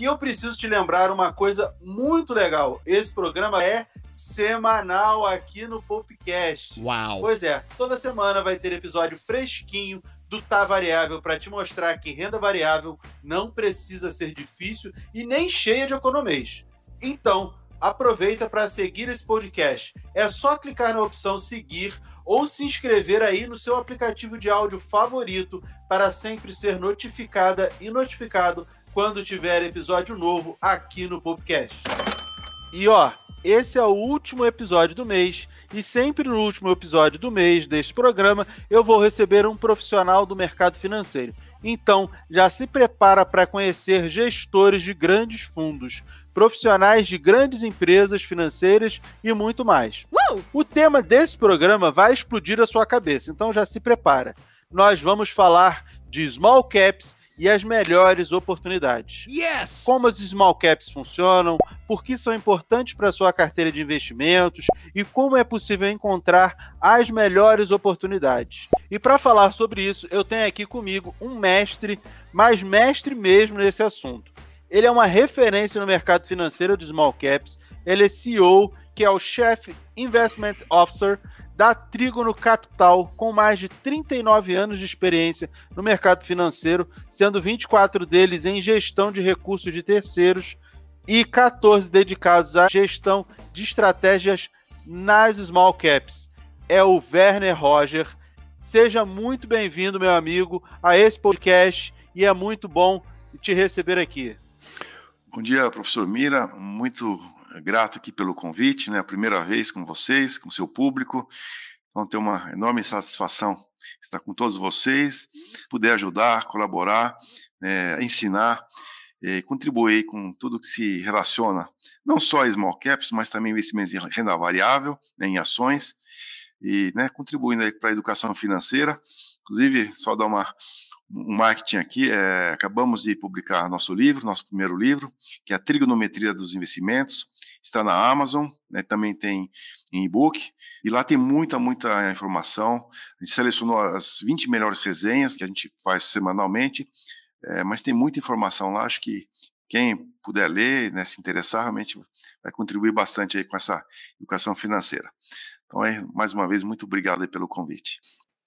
E eu preciso te lembrar uma coisa muito legal. Esse programa é semanal aqui no Popcast. Uau! Pois é, toda semana vai ter episódio fresquinho do Tá Variável para te mostrar que renda variável não precisa ser difícil e nem cheia de economês. Então, aproveita para seguir esse podcast. É só clicar na opção seguir ou se inscrever aí no seu aplicativo de áudio favorito para sempre ser notificada e notificado quando tiver episódio novo aqui no podcast. E ó, esse é o último episódio do mês e sempre no último episódio do mês deste programa eu vou receber um profissional do mercado financeiro. Então, já se prepara para conhecer gestores de grandes fundos, profissionais de grandes empresas financeiras e muito mais. Uou! O tema desse programa vai explodir a sua cabeça, então já se prepara. Nós vamos falar de small caps e as melhores oportunidades. Yes! Como as small caps funcionam, por que são importantes para a sua carteira de investimentos e como é possível encontrar as melhores oportunidades. E para falar sobre isso, eu tenho aqui comigo um mestre, mas mestre mesmo nesse assunto. Ele é uma referência no mercado financeiro de small caps, ele é CEO, que é o Chief Investment Officer da Trígono Capital, com mais de 39 anos de experiência no mercado financeiro, sendo 24 deles em gestão de recursos de terceiros e 14 dedicados à gestão de estratégias nas small caps. É o Werner Roger. Seja muito bem-vindo, meu amigo, a esse podcast e é muito bom te receber aqui. Bom dia, professor Mira. Muito grato aqui pelo convite, né? A primeira vez com vocês, com seu público. Então, tem uma enorme satisfação estar com todos vocês, poder ajudar, colaborar, é, ensinar, é, contribuir com tudo que se relaciona, não só a small caps, mas também investimentos em renda variável, né, em ações, e né, contribuindo para a educação financeira. Inclusive, só dar uma, um marketing aqui, é, acabamos de publicar nosso livro, nosso primeiro livro, que é a Trigonometria dos Investimentos, está na Amazon, né, também tem em e-book, e lá tem muita, muita informação. A gente selecionou as 20 melhores resenhas que a gente faz semanalmente, é, mas tem muita informação lá, acho que quem puder ler, né, se interessar, realmente vai contribuir bastante aí com essa educação financeira. Então, é, mais uma vez, muito obrigado pelo convite.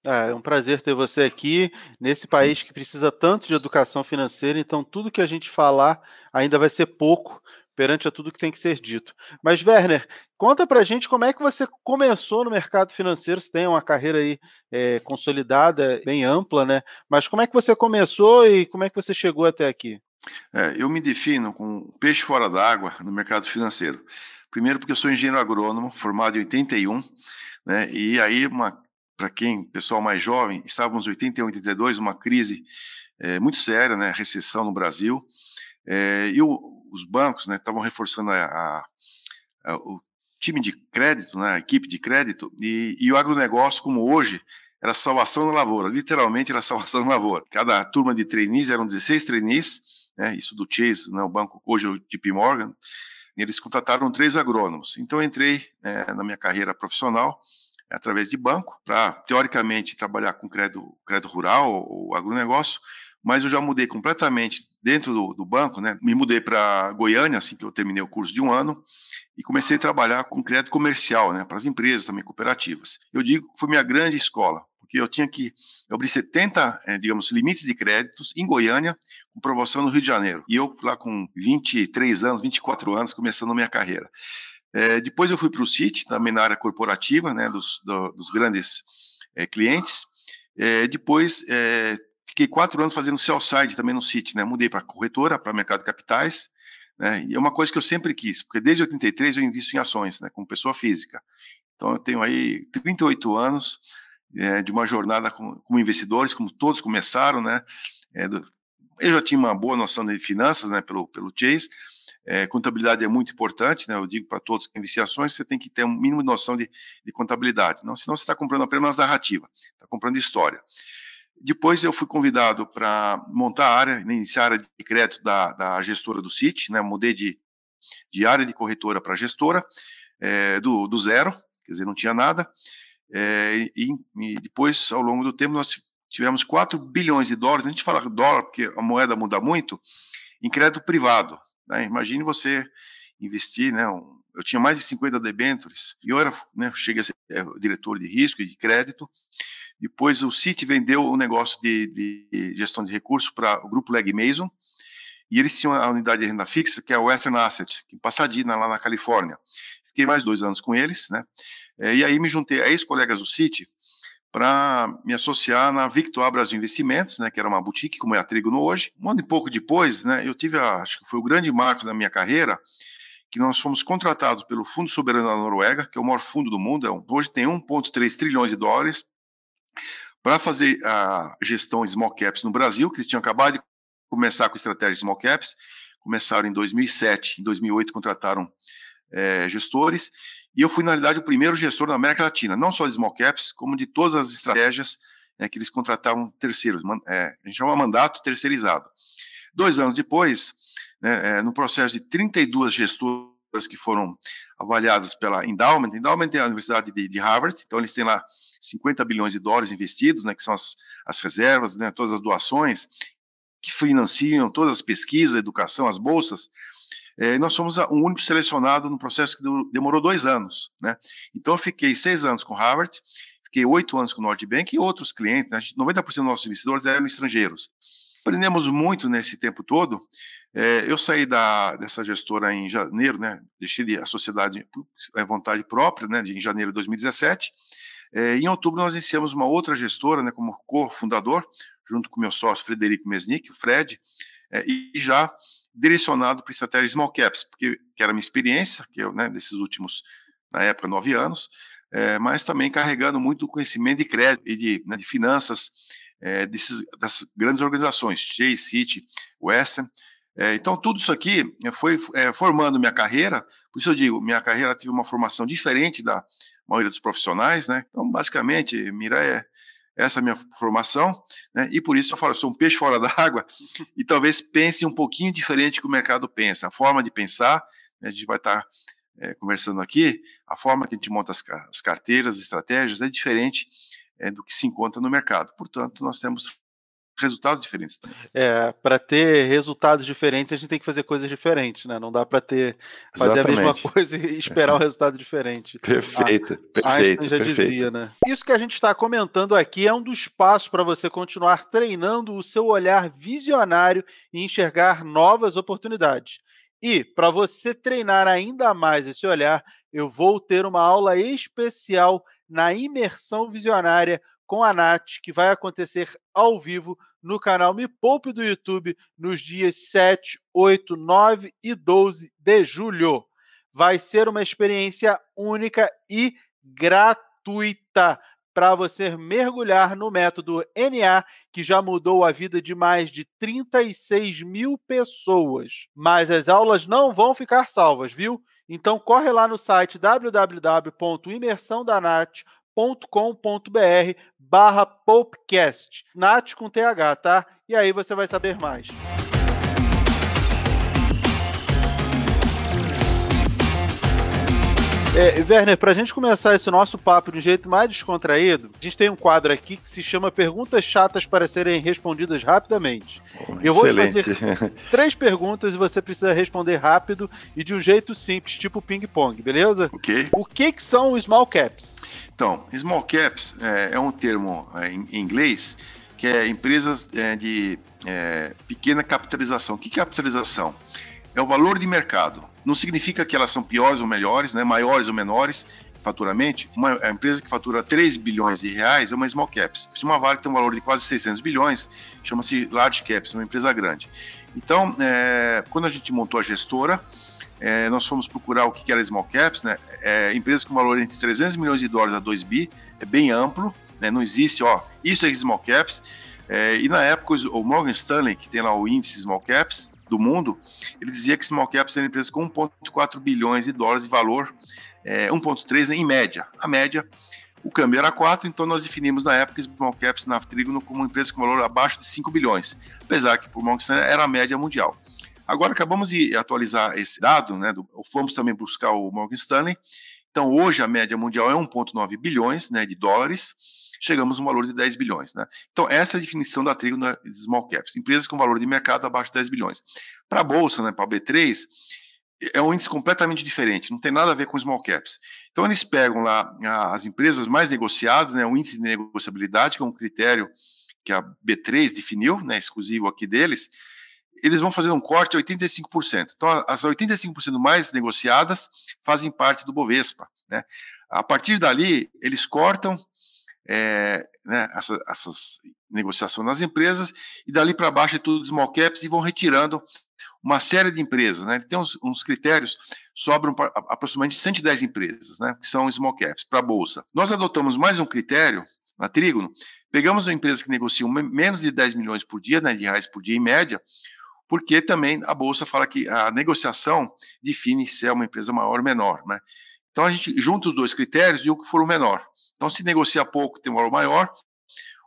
É um prazer ter você aqui nesse país que precisa tanto de educação financeira, então tudo que a gente falar ainda vai ser pouco perante a tudo que tem que ser dito. Mas, Werner, conta pra gente como é que você começou no mercado financeiro, você tem uma carreira aí é, consolidada, bem ampla, né? Mas como é que você começou e como é que você chegou até aqui? É, eu me defino com peixe fora d'água no mercado financeiro. Primeiro porque eu sou engenheiro agrônomo, formado em 81, né? E aí uma para quem, pessoal mais jovem, estávamos em 81, 82, uma crise é, muito séria, né, recessão no Brasil, é, e o, os bancos né, estavam reforçando a, a, a, o time de crédito, né, a equipe de crédito, e, e o agronegócio, como hoje, era salvação na lavoura, literalmente era salvação na lavoura. Cada turma de trainees, eram 16 trainees, né, isso do Chase, né, o banco hoje é o JP Morgan, eles contrataram três agrônomos. Então eu entrei é, na minha carreira profissional através de banco, para, teoricamente, trabalhar com crédito, crédito rural ou agronegócio, mas eu já mudei completamente dentro do, do banco, né? Me mudei para Goiânia, assim que eu terminei o curso de um ano, e comecei a trabalhar com crédito comercial, né? Para as empresas também, cooperativas. Eu digo que foi minha grande escola, porque eu tinha que abrir 70, é, digamos, limites de créditos em Goiânia, com promoção no Rio de Janeiro. E eu lá com 23 anos, 24 anos, começando a minha carreira. É, depois eu fui para o Citi, também na área corporativa, né, dos, do, dos grandes é, clientes. É, depois fiquei quatro anos fazendo sell-side também no Citi, né, mudei para corretora, para mercado de capitais, né, e é uma coisa que eu sempre quis, porque desde 83 eu invisto em ações, né, como pessoa física. Então eu tenho aí 38 anos de uma jornada como, como, investidores, como todos começaram, né, do, eu já tinha uma boa noção de finanças, né, pelo, pelo Chase, É, contabilidade é muito importante, né? Eu digo para todos que investem em ações, você tem que ter um mínimo de noção de, de contabilidade. Não, senão você está comprando apenas narrativa, está comprando história. Depois eu fui convidado para montar a área, iniciar a área de crédito da, da gestora do CIT, né? Mudei de, de área de corretora para gestora, é, do, do zero, quer dizer, não tinha nada. É, e, e, depois, ao longo do tempo, nós tivemos 4 bilhões de dólares. A gente fala dólar porque a moeda muda muito, em crédito privado. Né? Imagine você investir, né? Um, eu tinha mais de 50 debêntures e eu era, né, cheguei a ser é, diretor de risco e de crédito. Depois o Citi vendeu o negócio de, de gestão de recursos para o grupo Leg Mason e eles tinham a unidade de renda fixa que é o Western Asset, em Pasadena, lá na Califórnia. Fiquei mais dois anos com eles, né? É, e aí me juntei a ex-colegas do Citi para me associar na Victor Brasil Investimentos, né, que era uma boutique, como é a Trigo no hoje. Um ano e pouco depois, né, eu tive, a, acho que foi o grande marco da minha carreira, que nós fomos contratados pelo Fundo Soberano da Noruega, que é o maior fundo do mundo, é um, hoje tem 1,3 trilhões de dólares, para fazer a gestão small caps no Brasil, que eles tinham acabado de começar com estratégia de small caps, começaram em 2007, em 2008 contrataram é, gestores, e eu fui, na realidade, o primeiro gestor da América Latina, não só de small caps, como de todas as estratégias né, que eles contratavam terceiros. É, a gente chama mandato terceirizado. Dois anos depois, né, é, no processo de 32 gestoras que foram avaliadas pela Endowment, Endowment é a Universidade de, de, Harvard, então eles têm lá 50 bilhões de dólares investidos, né, que são as, as reservas, né, todas as doações que financiam todas as pesquisas, educação, as bolsas, é, nós fomos o único selecionado no processo que demorou dois anos. Né? Então, eu fiquei seis anos com Harvard, fiquei oito anos com o Nordbank e outros clientes, né? 90% dos nossos investidores eram estrangeiros. Aprendemos muito nesse tempo todo. É, eu saí da, dessa gestora em janeiro, né? deixei a sociedade à vontade própria né? em janeiro de 2017. É, em outubro, nós iniciamos uma outra gestora né? como cofundador, junto com meu sócio Frederico Mesnick, o Fred, é, e já direcionado para estratégia small caps, porque que era a minha experiência, que eu, né, desses últimos, na época, nove anos, é, mas também carregando muito conhecimento de crédito e de, né, de finanças é, desses, das grandes organizações, Chase, City, Western. É, então, tudo isso aqui foi formando minha carreira, por isso eu digo, minha carreira teve uma formação diferente da maioria dos profissionais, né? Então, basicamente, Mira é essa é minha formação, né? e por isso eu falo, eu sou um peixe fora d'água, e talvez pense um pouquinho diferente que o mercado pensa. A forma de pensar, né, a gente vai estar é, conversando aqui, a forma que a gente monta as, as carteiras, as estratégias, é diferente é, do que se encontra no mercado. Portanto, nós temos resultados diferentes também. É, para ter resultados diferentes, a gente tem que fazer coisas diferentes, né? Não dá para ter fazer Exatamente. a mesma coisa e esperar um resultado diferente. Perfeito, ah, perfeito. Einstein já perfeito. dizia, né? Isso que a gente está comentando aqui é um dos passos para você continuar treinando o seu olhar visionário e enxergar novas oportunidades. E para você treinar ainda mais esse olhar, eu vou ter uma aula especial na imersão visionária com a Nath, que vai acontecer ao vivo no canal Me Poupe do YouTube nos dias 7, 8, 9 e 12 de julho. Vai ser uma experiência única e gratuita para você mergulhar no método NA, que já mudou a vida de mais de 36 mil pessoas. Mas as aulas não vão ficar salvas, viu? Então corre lá no site www.imersãodanat.com com.br barra Popcast. Nath com TH, tá? E aí você vai saber mais. É, Werner, para a gente começar esse nosso papo de um jeito mais descontraído, a gente tem um quadro aqui que se chama Perguntas Chatas para serem respondidas rapidamente. Oh, Eu vou fazer três perguntas e você precisa responder rápido e de um jeito simples, tipo ping-pong, beleza? Ok. O que, que são small caps? Então, small caps é, é um termo é, em, inglês que é empresas é, de é, pequena capitalização. O que é capitalização? É o valor de mercado. Não significa que elas são piores ou melhores, né, maiores ou menores, faturamente. Uma empresa que fatura 3 bilhões de reais é uma small caps. Se uma Vale tem um valor de quase 600 bilhões, chama-se large caps, uma empresa grande. Então, é, quando a gente montou a gestora, é, nós fomos procurar o que era small caps, né? É, empresas com valor entre 300 milhões de dólares a 2 bi, é bem amplo, né? Não existe, ó, isso é small caps. É, e na época o Morgan Stanley, que tem lá o índice small caps, do mundo, ele dizia que small caps eram empresas com 1,4 bilhões de dólares de valor, é, 1,3 em média. A média, o câmbio era 4, então nós definimos na época small caps na Trígono como empresa com valor abaixo de 5 bilhões, apesar que por Morgan Stanley era a média mundial. Agora acabamos de atualizar esse dado, né? Do, fomos também buscar o Morgan Stanley. Então hoje a média mundial é 1,9 bilhões né, de dólares chegamos no valor de 10 bilhões. Né? Então, essa é a definição da trigo na small caps, empresas com valor de mercado abaixo de 10 bilhões. Para a Bolsa, né, para a B3, é um índice completamente diferente, não tem nada a ver com small caps. Então, eles pegam lá as empresas mais negociadas, né, o índice de negociabilidade, que é um critério que a B3 definiu, né, exclusivo aqui deles, eles vão fazer um corte de 85%. Então, as 85% mais negociadas fazem parte do Bovespa. Né? A partir dali, eles cortam é, né, essa, essas negociações nas empresas, e dali para baixo é tudo small caps e vão retirando uma série de empresas. Né? Tem uns, uns critérios, sobram pra, aproximadamente 110 empresas, né, que são small caps, para a Bolsa. Nós adotamos mais um critério na Trígono, pegamos uma empresa que negociam menos de 10 milhões por dia, né, de reais por dia em média, porque também a Bolsa fala que a negociação define se é uma empresa maior ou menor. Né? Então a gente junta os dois critérios e o que for o menor. Então se negocia pouco tem um valor maior,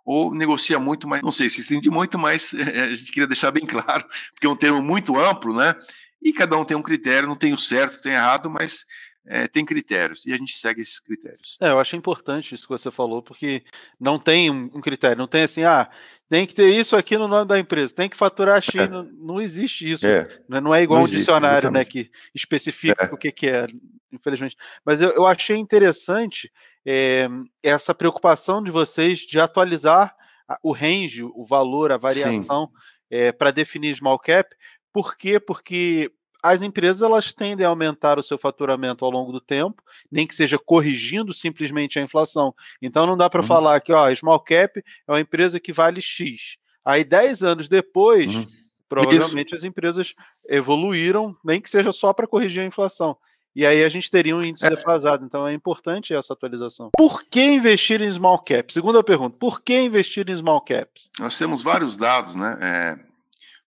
ou negocia muito, mas não sei se estende muito, mas é, a gente queria deixar bem claro, porque é um termo muito amplo, né? E cada um tem um critério, não tem o certo, tem errado, mas é, tem critérios e a gente segue esses critérios. É, eu acho importante isso que você falou, porque não tem um, critério, não tem assim, ah, tem que ter isso aqui no nome da empresa, tem que faturar X, é. não, não, existe isso. Né? Não é igual não um dicionário né, que especifica é. o que, que é, infelizmente. Mas eu, eu achei interessante é, essa preocupação de vocês de atualizar o range, o valor, a variação é, para definir small cap. Por quê? Porque as empresas elas tendem a aumentar o seu faturamento ao longo do tempo, nem que seja corrigindo simplesmente a inflação. Então não dá para uhum. falar que ó, a small cap é uma empresa que vale X. Aí 10 anos depois, uhum. provavelmente Isso. as empresas evoluíram, nem que seja só para corrigir a inflação. E aí a gente teria um índice é. defasado. Então é importante essa atualização. Por que investir em small caps? Segunda pergunta: por que investir em small caps? Nós temos vários dados, né? É,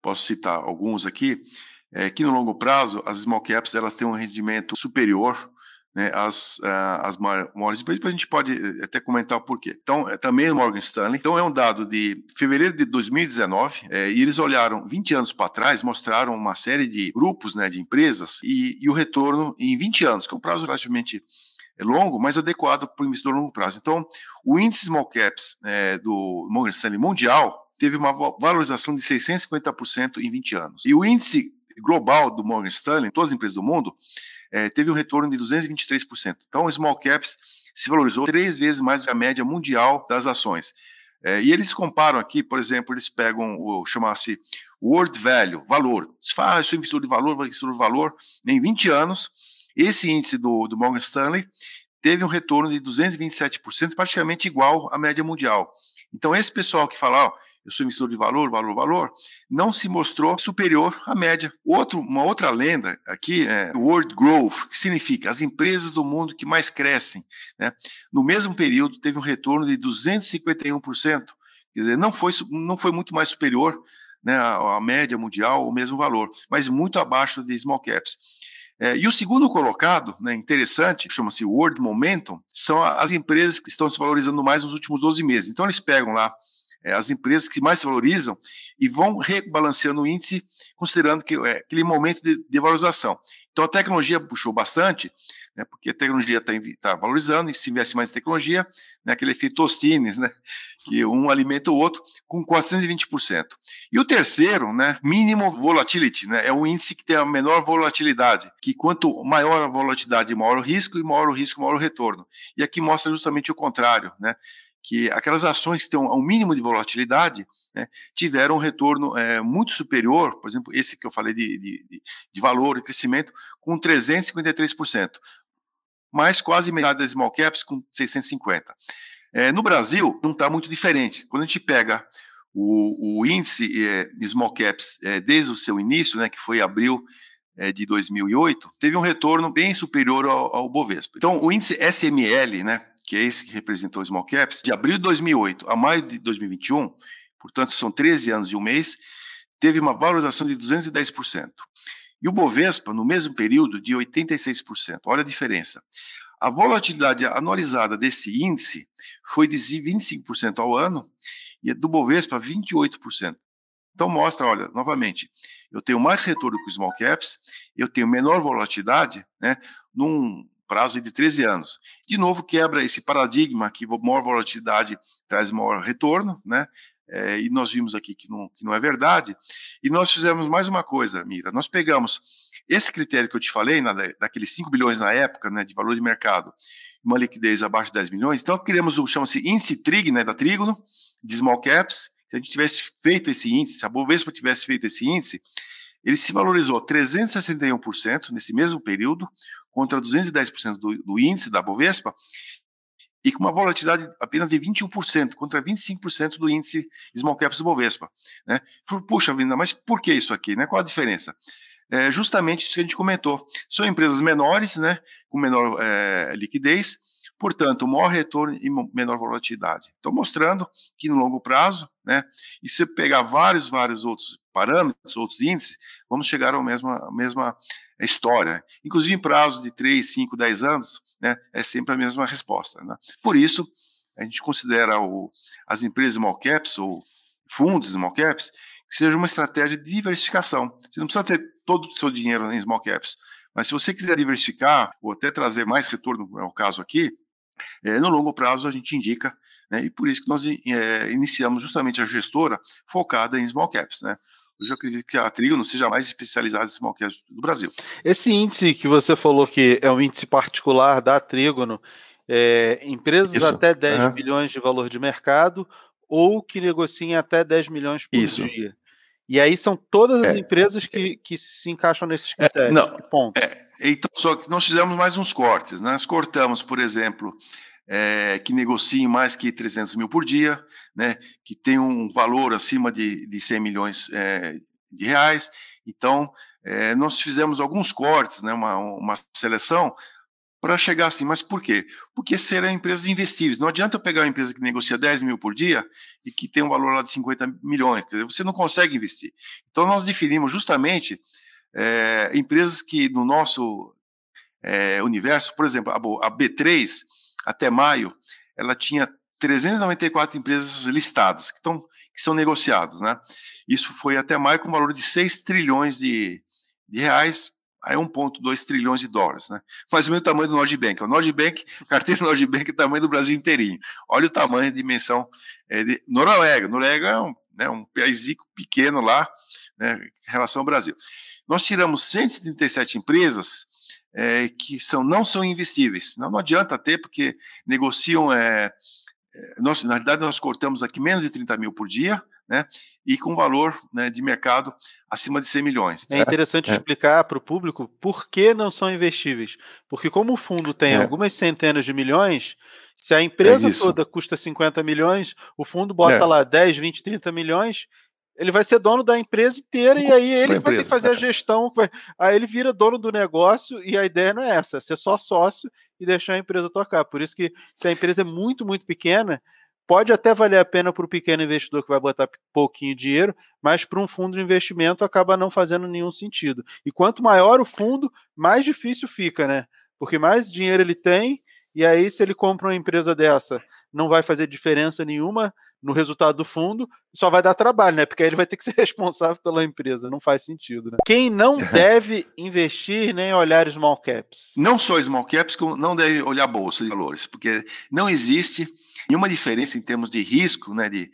posso citar alguns aqui é que no longo prazo as small caps elas têm um rendimento superior né, às, às maiores empresas, a gente pode eh, até comentar o porquê. Então, é também o Morgan Stanley. Então, é um dado de fevereiro de 2019, é, e eles olharam 20 anos para trás, mostraram uma série de grupos né, de empresas e, e o retorno em 20 anos, que é um prazo relativamente é longo, mas adequado para o investidor a longo prazo. Então, o índice small caps é, do Morgan Stanley mundial teve uma valorização de 650% em 20 anos. E o índice global do Morgan Stanley, todas as empresas do mundo, é, teve um retorno de 223%. Então, o small caps se valorizou três vezes mais do que a média mundial das ações. É, e eles comparam aqui, por exemplo, eles pegam o chamasse World Value, valor. Se fala, ah, sou investidor de valor, investidor de valor, em 20 anos, esse índice do, do Morgan Stanley teve um retorno de 227%, praticamente igual à média mundial. Então, esse pessoal que fala, ó, eu sou investidor de valor, valor, valor, não se mostrou superior à média. Outro, uma outra lenda aqui é World Growth, que significa as empresas do mundo que mais crescem. Né? No mesmo período, teve um retorno de 251%, quer dizer, não foi, não foi muito mais superior né, à, à média mundial, o mesmo valor, mas muito abaixo de small caps. É, e o segundo colocado, né, interessante, chama-se World Momentum, são as empresas que estão se valorizando mais nos últimos 12 meses. Então, eles pegam lá é, as empresas que mais se valorizam e vão rebalanceando o índice, considerando que é aquele momento de, de valorização. Então a tecnologia puxou bastante, né, porque a tecnologia está tá valorizando, e se investe mais em tecnologia, né, aquele efeito tostines, né, que um alimenta o outro, com 420%. E o terceiro, né, mínimo volatility, né, é o índice que tem a menor volatilidade, que quanto maior a volatilidade, maior o risco, e maior o risco, maior o retorno. E aqui mostra justamente o contrário, né, que aquelas ações que têm um, mínimo de volatilidade né, tiveram um retorno é, muito superior, por exemplo, esse que eu falei de, de, de valor e crescimento, com 353%, mais quase metade das small caps com 650%. É, no Brasil, não está muito diferente. Quando a gente pega o, o índice é, small caps desde o seu início, né, que foi abril de 2008, teve um retorno bem superior ao, ao Bovespa. Então, o índice SML, né, que é esse que representou o small caps, de abril de 2008 a maio de 2021, portanto são 13 anos e um mês, teve uma valorização de 210%. E o Bovespa, no mesmo período, de 86%. Olha a diferença. A volatilidade anualizada desse índice foi de 25% ao ano e do Bovespa 28%. Então mostra, olha, novamente, eu tenho mais retorno os small caps, eu tenho menor volatilidade, né, num prazo de 13 anos. De novo quebra esse paradigma que maior volatilidade traz maior retorno, né? É, e nós vimos aqui que não, que não é verdade. E nós fizemos mais uma coisa, Mira. Nós pegamos esse critério que eu te falei, na, daqueles 5 bilhões na época, né, de valor de mercado, uma liquidez abaixo de 10 milhões. Então, criamos o chama-se índice TRIG, né, da Trígono, de small caps. Se a gente tivesse feito esse índice, se a Bovespa tivesse feito esse índice, ele se valorizou 361% nesse mesmo período, contra 210% do, do índice da Bovespa, e com uma volatilidade apenas de 21%, contra 25% do índice Small Caps do Bovespa. Né? Puxa vida, mas por que isso aqui? Né? Qual a diferença? É justamente isso que a gente comentou. São empresas menores, né, com menor é, liquidez, portanto, maior retorno e menor volatilidade. Estou mostrando que no longo prazo, né, e se você pegar vários, vários outros parâmetros, outros índices, vamos chegar à mesma, mesma história. Inclusive em prazo de 3, 5, 10 anos, né, é sempre a mesma resposta. Né? Por isso, a gente considera o, as empresas small caps ou fundos small caps que seja uma estratégia de diversificação. Você não precisa ter todo o seu dinheiro em small caps, mas se você quiser diversificar ou até trazer mais retorno, é o caso aqui, é, no longo prazo a gente indica, né, e por isso que nós é, iniciamos justamente a gestora focada em small caps, né. Hoje eu acredito que a Trigo não seja mais especializada em small caps do Brasil. Esse índice que você falou que é um índice particular da Trígono, é, empresas Isso. até 10 uhum. bilhões de valor de mercado ou que negociem até 10 milhões por Isso. dia. E aí são todas as é. empresas que, que se encaixam nesses é, critérios. É, não, ponto. É, então, só que nós fizemos mais uns cortes. Né? Nós cortamos, por exemplo, é, que negociem mais que 300 mil por dia, né? que tem um valor acima de, de 100 milhões é, de reais. Então, é, nós fizemos alguns cortes, né? uma, uma seleção para chegar assim. Mas por quê? Porque serão empresas investíveis. Não adianta eu pegar uma empresa que negocia 10 mil por dia e que tem um valor lá de 50 milhões. Dizer, você não consegue investir. Então, nós definimos justamente é, empresas que no nosso é, universo, por exemplo, a, a B3, até maio, ela tinha 394 empresas listadas, que, estão, que são negociadas. Né? Isso foi até maio com um valor de 6 trilhões de, de reais aí 1,2 trilhões de dólares, né? Mais ou menos o tamanho do Nordbank. O Nordbank, carteira do Nordbank é o tamanho do Brasil inteirinho. Olha o tamanho, a dimensão é, de Noruega. Noruega é um, né, um país pequeno lá, né, em relação ao Brasil. Nós tiramos 137 empresas é, que são, não são investíveis. Não, não adianta ter, porque negociam. É, é nós, na realidade, nós cortamos aqui menos de 30 mil por dia, né? E com valor né, de mercado acima de 100 milhões. É interessante é. explicar para o público por que não são investíveis. Porque como o fundo tem é. algumas centenas de milhões, se a empresa é toda custa 50 milhões, o fundo bota é. lá 10, 20, 30 milhões, ele vai ser dono da empresa inteira e aí ele vai ter que fazer a gestão. Aí ele vira dono do negócio e a ideia não é essa, é ser só sócio e deixar a empresa tocar. Por isso que se a empresa é muito, muito pequena, Pode até valer a pena para o pequeno investidor que vai botar pouquinho dinheiro, mas para um fundo de investimento acaba não fazendo nenhum sentido. E quanto maior o fundo, mais difícil fica, né? Porque mais dinheiro ele tem, e aí se ele compra uma empresa dessa, não vai fazer diferença nenhuma no resultado do fundo, só vai dar trabalho, né? Porque aí ele vai ter que ser responsável pela empresa, não faz sentido, né? Quem não deve investir nem olhar small caps? Não só small caps, não deve olhar bolsa de valores, porque não existe nenhuma diferença em termos de risco, né, de,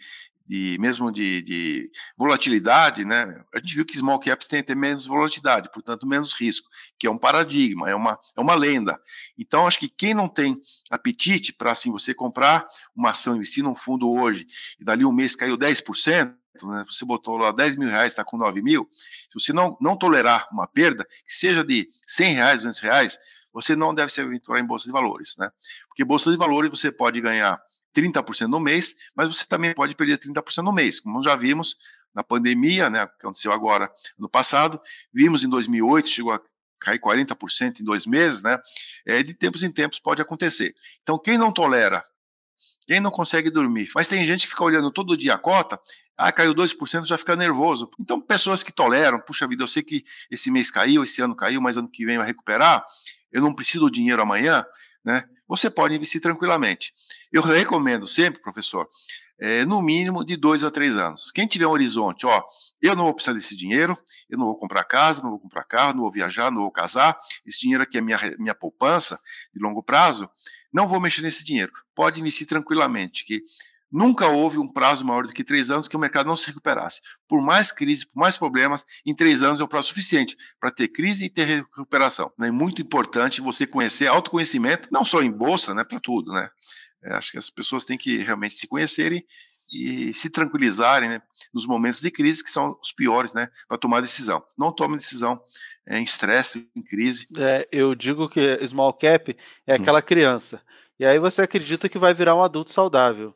de mesmo de, de, volatilidade, né? A gente viu que small caps têm até menos volatilidade, portanto menos risco, que é um paradigma, é uma, é uma lenda. Então acho que quem não tem apetite para assim você comprar uma ação, investir num fundo hoje e dali um mês caiu 10%, né, você botou lá 10 mil reais, está com 9 mil, se você não, não tolerar uma perda, que seja de 100 reais, 200 reais, você não deve se aventurar em bolsa de valores, né? Porque bolsa de valores você pode ganhar 30% no mês, mas você também pode perder 30% no mês, como já vimos na pandemia, né, que aconteceu agora no passado, vimos em 2008, chegou a cair 40% em dois meses, né, é, de tempos em tempos pode acontecer. Então, quem não tolera, quem não consegue dormir, mas tem gente que fica olhando todo dia a cota, Ah, caiu 2%, já fica nervoso. Então, pessoas que toleram, puxa vida, eu sei que esse mês caiu, esse ano caiu, mas ano que vem vai recuperar, eu não preciso do dinheiro amanhã, né? Você pode investir tranquilamente. Eu recomendo sempre, professor, é, no mínimo de dois a três anos. Quem tiver um horizonte, ó, eu não vou precisar desse dinheiro, eu não vou comprar casa, não vou comprar carro, não vou viajar, não vou casar, esse dinheiro aqui é minha, minha poupança de longo prazo, não vou mexer nesse dinheiro. Pode investir tranquilamente, que nunca houve um prazo maior do que três anos que o mercado não se recuperasse. Por mais crise, por mais problemas, em três anos é o prazo suficiente para ter crise e ter recuperação. É muito importante você conhecer autoconhecimento, não só em bolsa, né, para tudo, né? É, acho que as pessoas têm que realmente se conhecerem e se tranquilizarem né, nos momentos de crise, que são os piores, né, para tomar decisão. Não tome decisão é, em estresse, em crise. É, eu digo que small cap é aquela criança. E aí você acredita que vai virar um adulto saudável.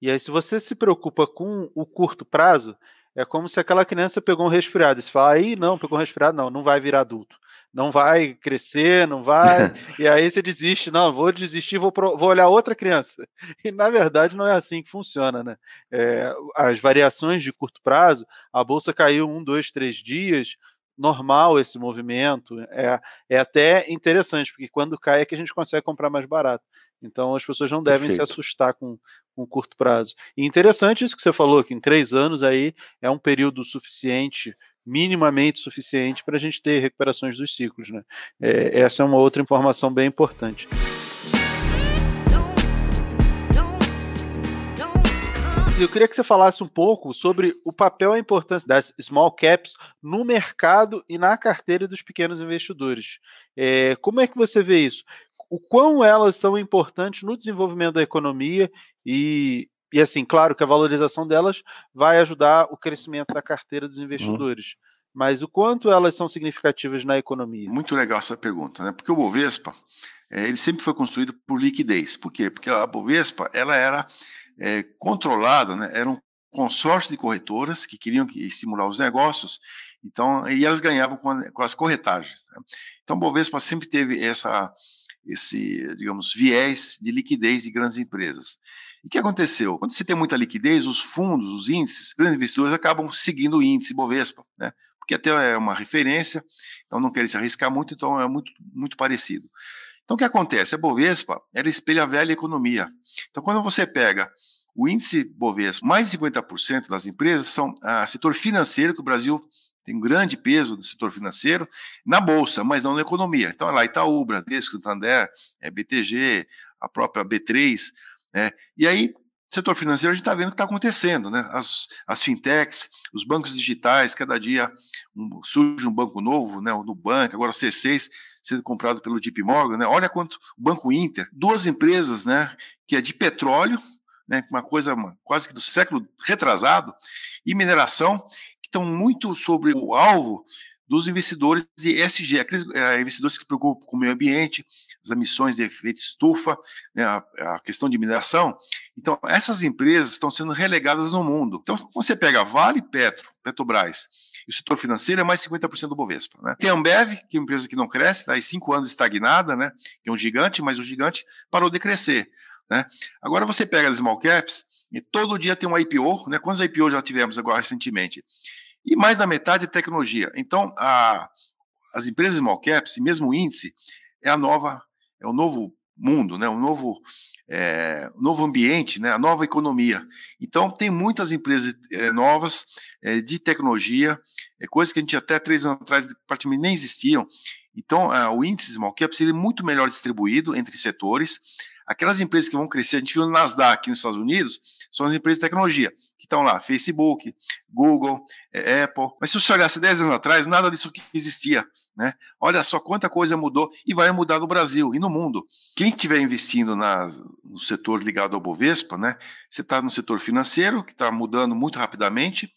E aí, se você se preocupa com o curto prazo, é como se aquela criança pegou um resfriado. E você fala, aí não, pegou um resfriado, não, não vai virar adulto. Não vai crescer, não vai. e aí você desiste, não, vou desistir, vou, pro, vou olhar outra criança. E na verdade não é assim que funciona, né? É, as variações de curto prazo, a bolsa caiu um, dois, três dias, normal esse movimento. É, é até interessante, porque quando cai é que a gente consegue comprar mais barato. Então as pessoas não devem Perfeito. se assustar com, com curto prazo. E interessante isso que você falou, que em três anos aí é um período suficiente, minimamente suficiente, para a gente ter recuperações dos ciclos. Né? É, essa é uma outra informação bem importante. Eu queria que você falasse um pouco sobre o papel e a importância das small caps no mercado e na carteira dos pequenos investidores. É, como é que você vê isso? o quão elas são importantes no desenvolvimento da economia e, e assim, claro que a valorização delas vai ajudar o crescimento da carteira dos uhum. investidores. Uhum. Mas o quanto elas são significativas na economia? Muito legal essa pergunta, né? Porque o Bovespa, é, ele sempre foi construído por liquidez. Por quê? Porque a Bovespa, ela era é, controlada, né? Era um consórcio de corretoras que queriam estimular os negócios, então, e elas ganhavam com, a, com as corretagens. Né? Então, Bovespa sempre teve essa esse, digamos, viés de liquidez de grandes empresas. E o que aconteceu? Quando você tem muita liquidez, os fundos, os índices, grandes investidores acabam seguindo o índice Bovespa, né? Porque até é uma referência, então não querem se arriscar muito, então é muito, muito parecido. Então o que acontece? A Bovespa, ela espelha a velha economia. Então quando você pega o índice Bovespa, mais de 50% das empresas são ah, setor financeiro, que o Brasil tem um grande peso do setor financeiro na bolsa, mas não na economia. Então, é lá Itaú, Bradesco, Santander, é, BTG, a própria B3, né? E aí, setor financeiro, a gente está vendo o que está acontecendo, né? As, as fintechs, os bancos digitais, cada dia um, surge um banco novo, né? O Nubank, agora o C6 sendo comprado pelo JP Morgan, né? Olha quanto Banco Inter, duas empresas, né? Que é de petróleo, né? Uma coisa quase que do século retrasado e mineração que estão muito sobre o alvo dos investidores de ESG, aqueles é, investidores que se preocupam com o meio ambiente, as emissões de efeito estufa, né, a, a, questão de mineração. Então, essas empresas estão sendo relegadas no mundo. Então, quando você pega Vale, Petro, Petrobras, e o setor financeiro é mais 50% do Bovespa. Né? Tem a Ambev, que é uma empresa que não cresce, está aí cinco anos estagnada, né? é um gigante, mas o gigante parou de crescer. Né? Agora você pega as small caps, e todo dia tem um IPO, né? Quantos IPO já tivemos agora recentemente? E mais da metade é tecnologia. Então, a, as empresas small caps, mesmo o índice, é a nova, é o novo mundo, né? O novo, é, novo ambiente, né? A nova economia. Então, tem muitas empresas é, novas é, de tecnologia, é, coisas que a gente até três anos atrás praticamente nem existiam. Então, o índice small caps ele é muito melhor distribuído entre setores. Aquelas empresas que vão crescer, a gente viu no Nasdaq nos Estados Unidos, são as empresas de tecnologia, que estão lá, Facebook, Google, é, Apple. Mas se você olhasse 10 anos atrás, nada disso existia. Né? Olha só quanta coisa mudou e vai mudar no Brasil e no mundo. Quem estiver investindo na, no setor ligado ao Bovespa, né? você está no setor financeiro, que está mudando muito rapidamente,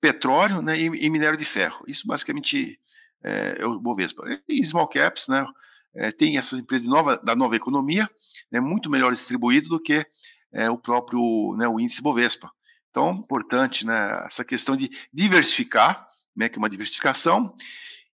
petróleo né? e, e minério de ferro. Isso basicamente é, é o Bovespa. E small caps, né? É, tem essas empresas nova, da nova economia, né, muito melhor distribuído do que é, o próprio né, o índice Bovespa. Então, importante né, essa questão de diversificar, né, que é uma diversificação,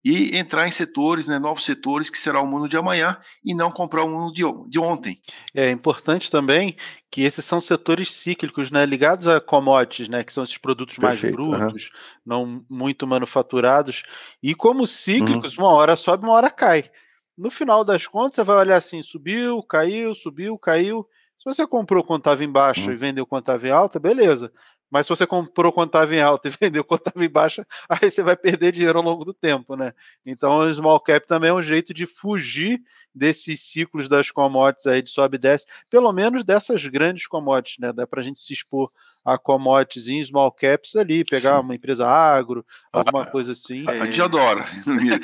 e entrar em setores, né, novos setores, que será o mundo de amanhã, e não comprar o mundo de, de ontem. É importante também que esses são setores cíclicos, né, ligados a commodities, né, que são esses produtos Perfeito, mais brutos, uhum. não muito manufaturados, e como cíclicos, uhum. uma hora sobe, uma hora cai. No final das contas, você vai olhar assim, subiu, caiu, subiu, caiu. Se você comprou quando estava em baixa uhum. e vendeu quando estava em alta, beleza. Mas se você comprou quando estava em alta e vendeu quando estava em baixa, aí você vai perder dinheiro ao longo do tempo, né? Então, o small cap também é um jeito de fugir desses ciclos das commodities aí de sobe e desce, pelo menos dessas grandes commodities, né? Dá para a gente se expor a commodities em small caps ali, pegar Sim. uma empresa agro, alguma ah, coisa assim. A gente adora.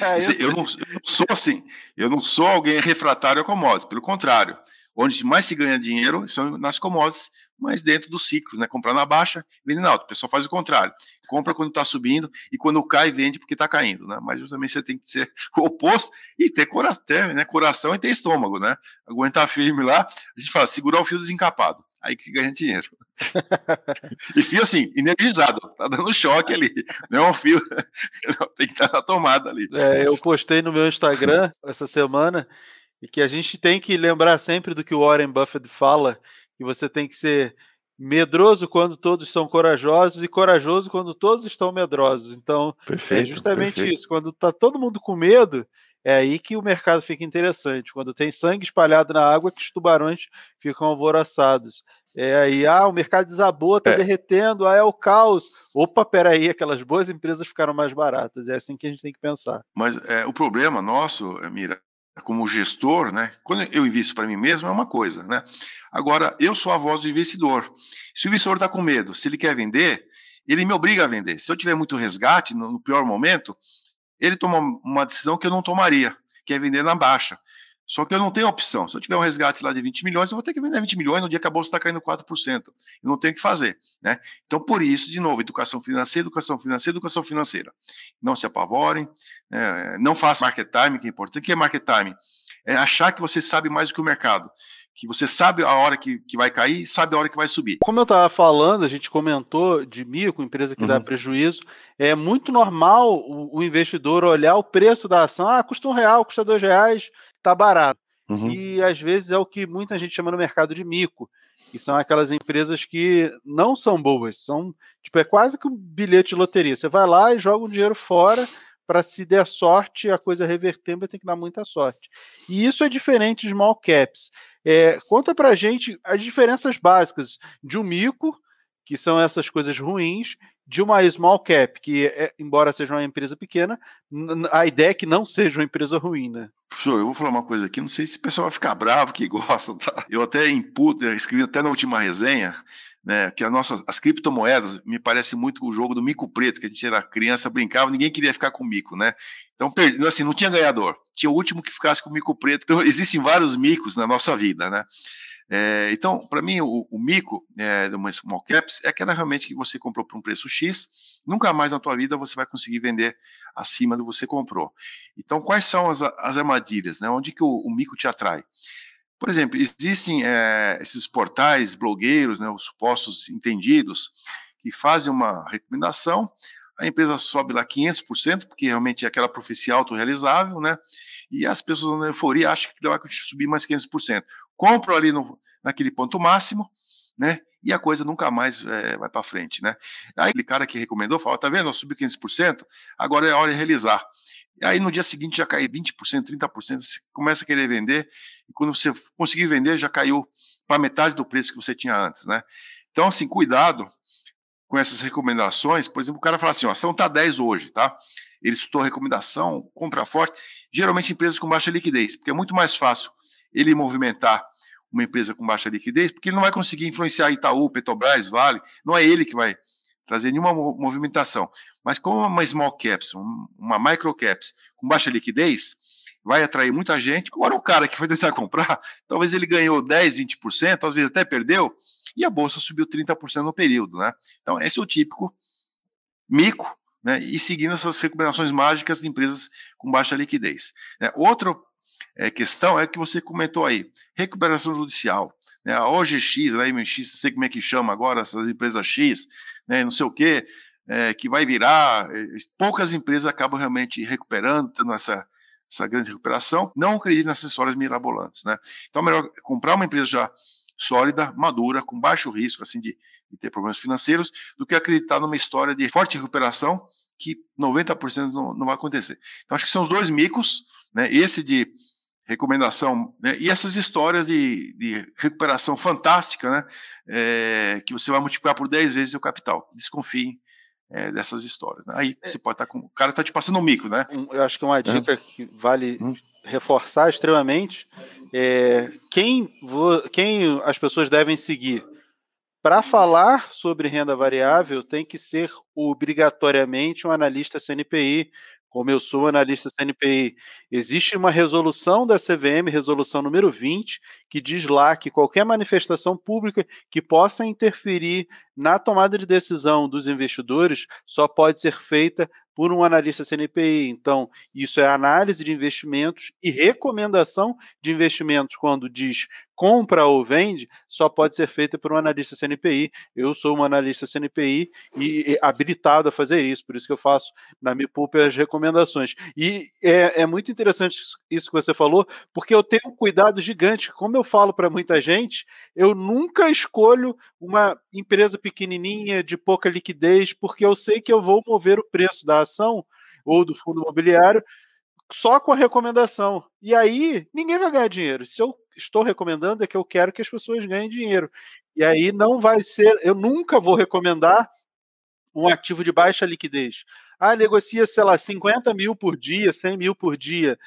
É, eu, não, eu não sou assim, eu não sou alguém refratário a commodities, pelo contrário onde mais se ganha dinheiro são nas commodities, mas dentro do ciclo, né? Comprar na baixa, vende na alta. O pessoal faz o contrário. Compra quando está subindo e quando cai, vende porque está caindo, né? Mas justamente você tem que ser o oposto e ter coração, né? coração e ter estômago, né? Aguentar firme lá. A gente fala, segurar o fio desencapado. Aí que ganha dinheiro. e fio assim, energizado, tá dando choque ali. Não é um fio, tem que estar na tomada ali. É, eu postei no meu Instagram essa semana e que a gente tem que lembrar sempre do que o Warren Buffett fala, que você tem que ser medroso quando todos são corajosos e corajoso quando todos estão medrosos. Então, é perfeito, é justamente perfeito. isso. Quando está todo mundo com medo, é aí que o mercado fica interessante. Quando tem sangue espalhado na água, que os tubarões ficam alvoroçados. É aí, ah, o mercado desabou, está é. derretendo, ah, é o caos. Opa, peraí, aquelas boas empresas ficaram mais baratas. É assim que a gente tem que pensar. Mas é, o problema nosso, Mira, como gestor, né? Quando eu invisto para mim mesmo é uma coisa, né? Agora eu sou a voz do investidor. Se o investidor está com medo, se ele quer vender, ele me obriga a vender. Se eu tiver muito resgate no, pior momento, ele toma uma decisão que eu não tomaria, que é vender na baixa. Só que eu não tenho opção. Se eu tiver um resgate lá de 20 milhões, eu vou ter que vender 20 milhões no dia que a bolsa está caindo 4%. Eu não tenho o que fazer. Né? Então, por isso, de novo, educação financeira, educação financeira, educação financeira. Não se apavorem, né? não façam market time, que é importante. O que é market time? É achar que você sabe mais do que o mercado. Que você sabe a hora que, que vai cair e sabe a hora que vai subir. Como eu estava falando, a gente comentou de mico, empresa que uhum. dá prejuízo. É muito normal o, o investidor olhar o preço da ação. Ah, custa um real, custa dois reais tá barato. Uhum. E às vezes é o que muita gente chama no mercado de mico, que são aquelas empresas que não são boas, são tipo é quase que um bilhete de loteria. Você vai lá e joga um dinheiro fora para se der sorte a coisa reverter, vai ter que dar muita sorte. E isso é diferente de small caps. É, conta para gente as diferenças básicas de um mico, que são essas coisas ruins, de uma small cap, que, é, embora seja uma empresa pequena, a ideia é que não seja uma empresa ruim, né? Professor, eu vou falar uma coisa aqui, não sei se o pessoal vai ficar bravo que gosta, tá? Eu até imputo, escrevi até na última resenha, né, que a nossa, as criptomoedas me parece muito o jogo do mico preto, que a gente era criança, brincava, ninguém queria ficar com mico, né? Então, assim, não tinha ganhador, tinha o último que ficasse com o mico preto. Então, existem vários micos na nossa vida, né? É, então, para mim, o, o mico é, de uma small caps é aquela realmente que você comprou por um preço X, nunca mais na tua vida você vai conseguir vender acima do que você comprou. Então, quais são as, as armadilhas? Né? Onde que o, o mico te atrai? Por exemplo, existem é, esses portais, blogueiros, né, os supostos entendidos, que fazem uma recomendação, a empresa sobe lá 500%, porque realmente é aquela profecia autorrealizável, né? E as pessoas na euforia acham que vai subir mais 500% compro ali no, naquele ponto máximo, né? E a coisa nunca mais é, vai para frente, né? Aí aquele cara que recomendou falou: tá vendo? Eu subi 15%, agora é hora de realizar. E aí no dia seguinte já cai 20%, 30%, você começa a querer vender, e quando você conseguir vender, já caiu para metade do preço que você tinha antes, né? Então, assim, cuidado com essas recomendações. Por exemplo, o cara fala assim: ó, a ação está 10 hoje, tá? Ele citou recomendação, compra forte, geralmente empresas com baixa liquidez, porque é muito mais fácil ele movimentar uma empresa com baixa liquidez, porque ele não vai conseguir influenciar Itaú, Petrobras, Vale, não é ele que vai trazer nenhuma movimentação. Mas como uma small caps, uma micro caps com baixa liquidez, vai atrair muita gente. Agora o cara que vai tentar comprar, talvez ele ganhou 10, 20%, às vezes até perdeu, e a bolsa subiu 30% no período, né? Então esse é o típico mico, né? E seguindo essas recomendações mágicas de empresas com baixa liquidez. Né? Outro é, questão é que você comentou aí, recuperação judicial, né, a OGX, a MX, não sei como é que chama agora, essas empresas X, né, não sei o quê, é, que vai virar. É, poucas empresas acabam realmente recuperando, tendo essa, essa grande recuperação. Não acredito nessas histórias mirabolantes. Né? Então, é melhor comprar uma empresa já sólida, madura, com baixo risco assim de, de ter problemas financeiros, do que acreditar numa história de forte recuperação que 90% não, não vai acontecer. Então, acho que são os dois micos, né? esse de recomendação, né? e essas histórias de, de recuperação fantástica, né? É, que você vai multiplicar por 10 vezes o capital. Desconfiem é, dessas histórias. Né? Aí é. você pode estar tá com. O cara está te passando um mico, né? eu acho que uma dica que vale hum. reforçar extremamente é quem, quem as pessoas devem seguir. Para falar sobre renda variável, tem que ser obrigatoriamente um analista CNPI, como eu sou analista CNPI, existe uma resolução da CVM, resolução número 20, que diz lá que qualquer manifestação pública que possa interferir na tomada de decisão dos investidores só pode ser feita por um analista CNPI. Então, isso é análise de investimentos e recomendação de investimentos quando diz compra ou vende, só pode ser feita por um analista CNPI. Eu sou um analista CNPI e, e habilitado a fazer isso, por isso que eu faço na Me Poupe as recomendações. E é, é muito interessante isso que você falou, porque eu tenho um cuidado gigante. Como eu falo para muita gente, eu nunca escolho uma empresa pequenininha de pouca liquidez, porque eu sei que eu vou mover o preço da ação ou do fundo imobiliário só com a recomendação. E aí ninguém vai ganhar dinheiro. Se eu estou recomendando é que eu quero que as pessoas ganhem dinheiro. E aí não vai ser, eu nunca vou recomendar um ativo de baixa liquidez. Ah, negocia, sei lá, 50 mil por dia, 100 mil por dia.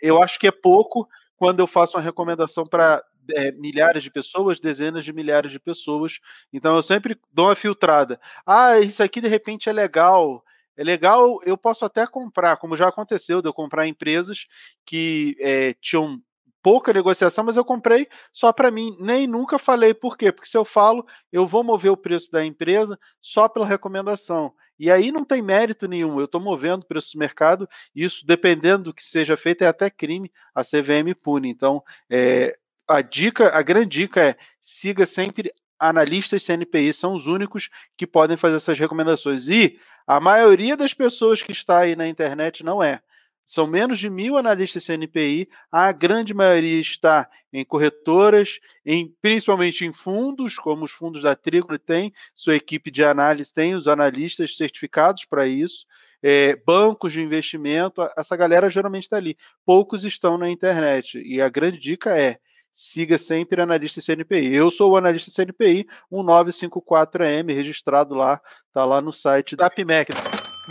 Eu acho que é pouco quando eu faço uma recomendação para é, milhares de pessoas, dezenas de milhares de pessoas. Então eu sempre dou uma filtrada. Ah, isso aqui de repente é legal. É legal, eu posso até comprar, como já aconteceu, de eu comprar empresas que é, tinham pouca negociação, mas eu comprei só para mim. Nem nunca falei por quê, porque se eu falo, eu vou mover o preço da empresa só pela recomendação. E aí não tem mérito nenhum, eu estou movendo o preço do mercado, isso dependendo do que seja feito, é até crime, a CVM pune. Então, é, a dica, a grande dica é siga sempre analistas CNPI, são os únicos que podem fazer essas recomendações. E a maioria das pessoas que está aí na internet não é. São menos de mil analistas CNPI, a grande maioria está em corretoras, em, principalmente em fundos, como os fundos da Trígono tem, sua equipe de análise tem os analistas certificados para isso, é, bancos de investimento, essa galera geralmente está ali. Poucos estão na internet. E a grande dica é siga sempre analista CNPI. Eu sou o analista CNPI 1954M, registrado lá, tá lá no site da PMEC.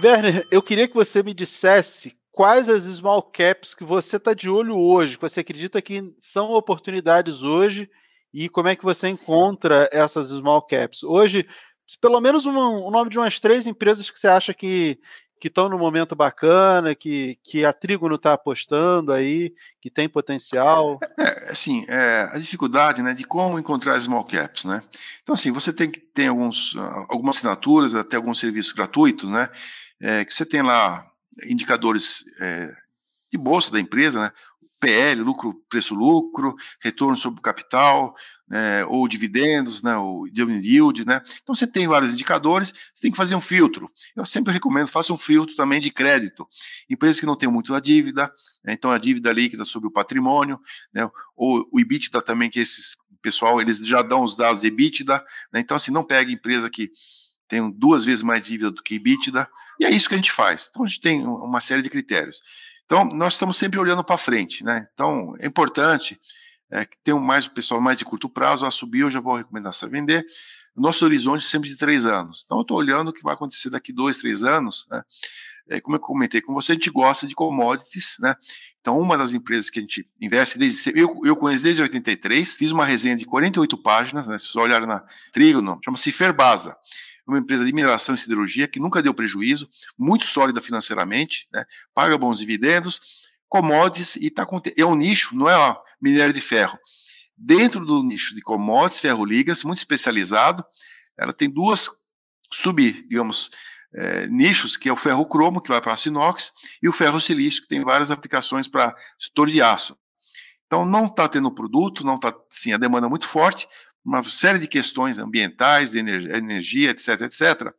Werner, eu queria que você me dissesse quais as small caps que você está de olho hoje, que você acredita que são oportunidades hoje e como é que você encontra essas small caps. Hoje, pelo menos um, o nome de umas três empresas que você acha que que estão no momento bacana, que, que a Trigo está apostando aí, que tem potencial? É, assim, é, a dificuldade né, de como encontrar small caps, né? Então, assim, você tem que ter alguns, algumas assinaturas, até alguns serviços gratuitos, né? É, que você tem lá indicadores é, de bolsa da empresa, né? PL, lucro, preço-lucro, retorno sobre o capital, né, ou dividendos, né, ou dividend yield, né. Então você tem vários indicadores, você tem que fazer um filtro. Eu sempre recomendo, faça um filtro também de crédito. Empresas que não têm muito a dívida, né, então a dívida líquida sobre o patrimônio, né, ou o EBITDA também, que esses pessoal, eles já dão os dados de EBITDA, né, então assim, não pega empresa que tem duas vezes mais dívida do que EBITDA, e é isso que a gente faz. Então a gente tem uma série de critérios. Então, nós estamos sempre olhando para frente, né? Então, é importante é, que tenham mais pessoal mais de curto prazo, a subir, eu já vou recomendar você vender. Nosso horizonte sempre de três anos. Então, eu estou olhando o que vai acontecer daqui dois, três anos, né? É, como eu comentei com você, a gente gosta de commodities, né? Então, uma das empresas que a gente investe desde eu, eu conheço desde 83, fiz uma resenha de 48 páginas, né? Se vocês olharem na Trígono, chama-se Ferbasa uma empresa de mineração e siderurgia que nunca deu prejuízo, muito sólida financeiramente, né, paga bons dividendos, commodities e tá, é um nicho, não é ó, minério de ferro. Dentro do nicho de commodities, ferro ligas, muito especializado, ela tem duas sub, digamos, é, nichos, que é o ferro cromo, que vai para aço inox, e o ferro silício, que tem várias aplicações para setor de aço. Então não está tendo produto, não está, sim, a demanda é muito forte, uma série de questões ambientais, de energia, etc., etc.,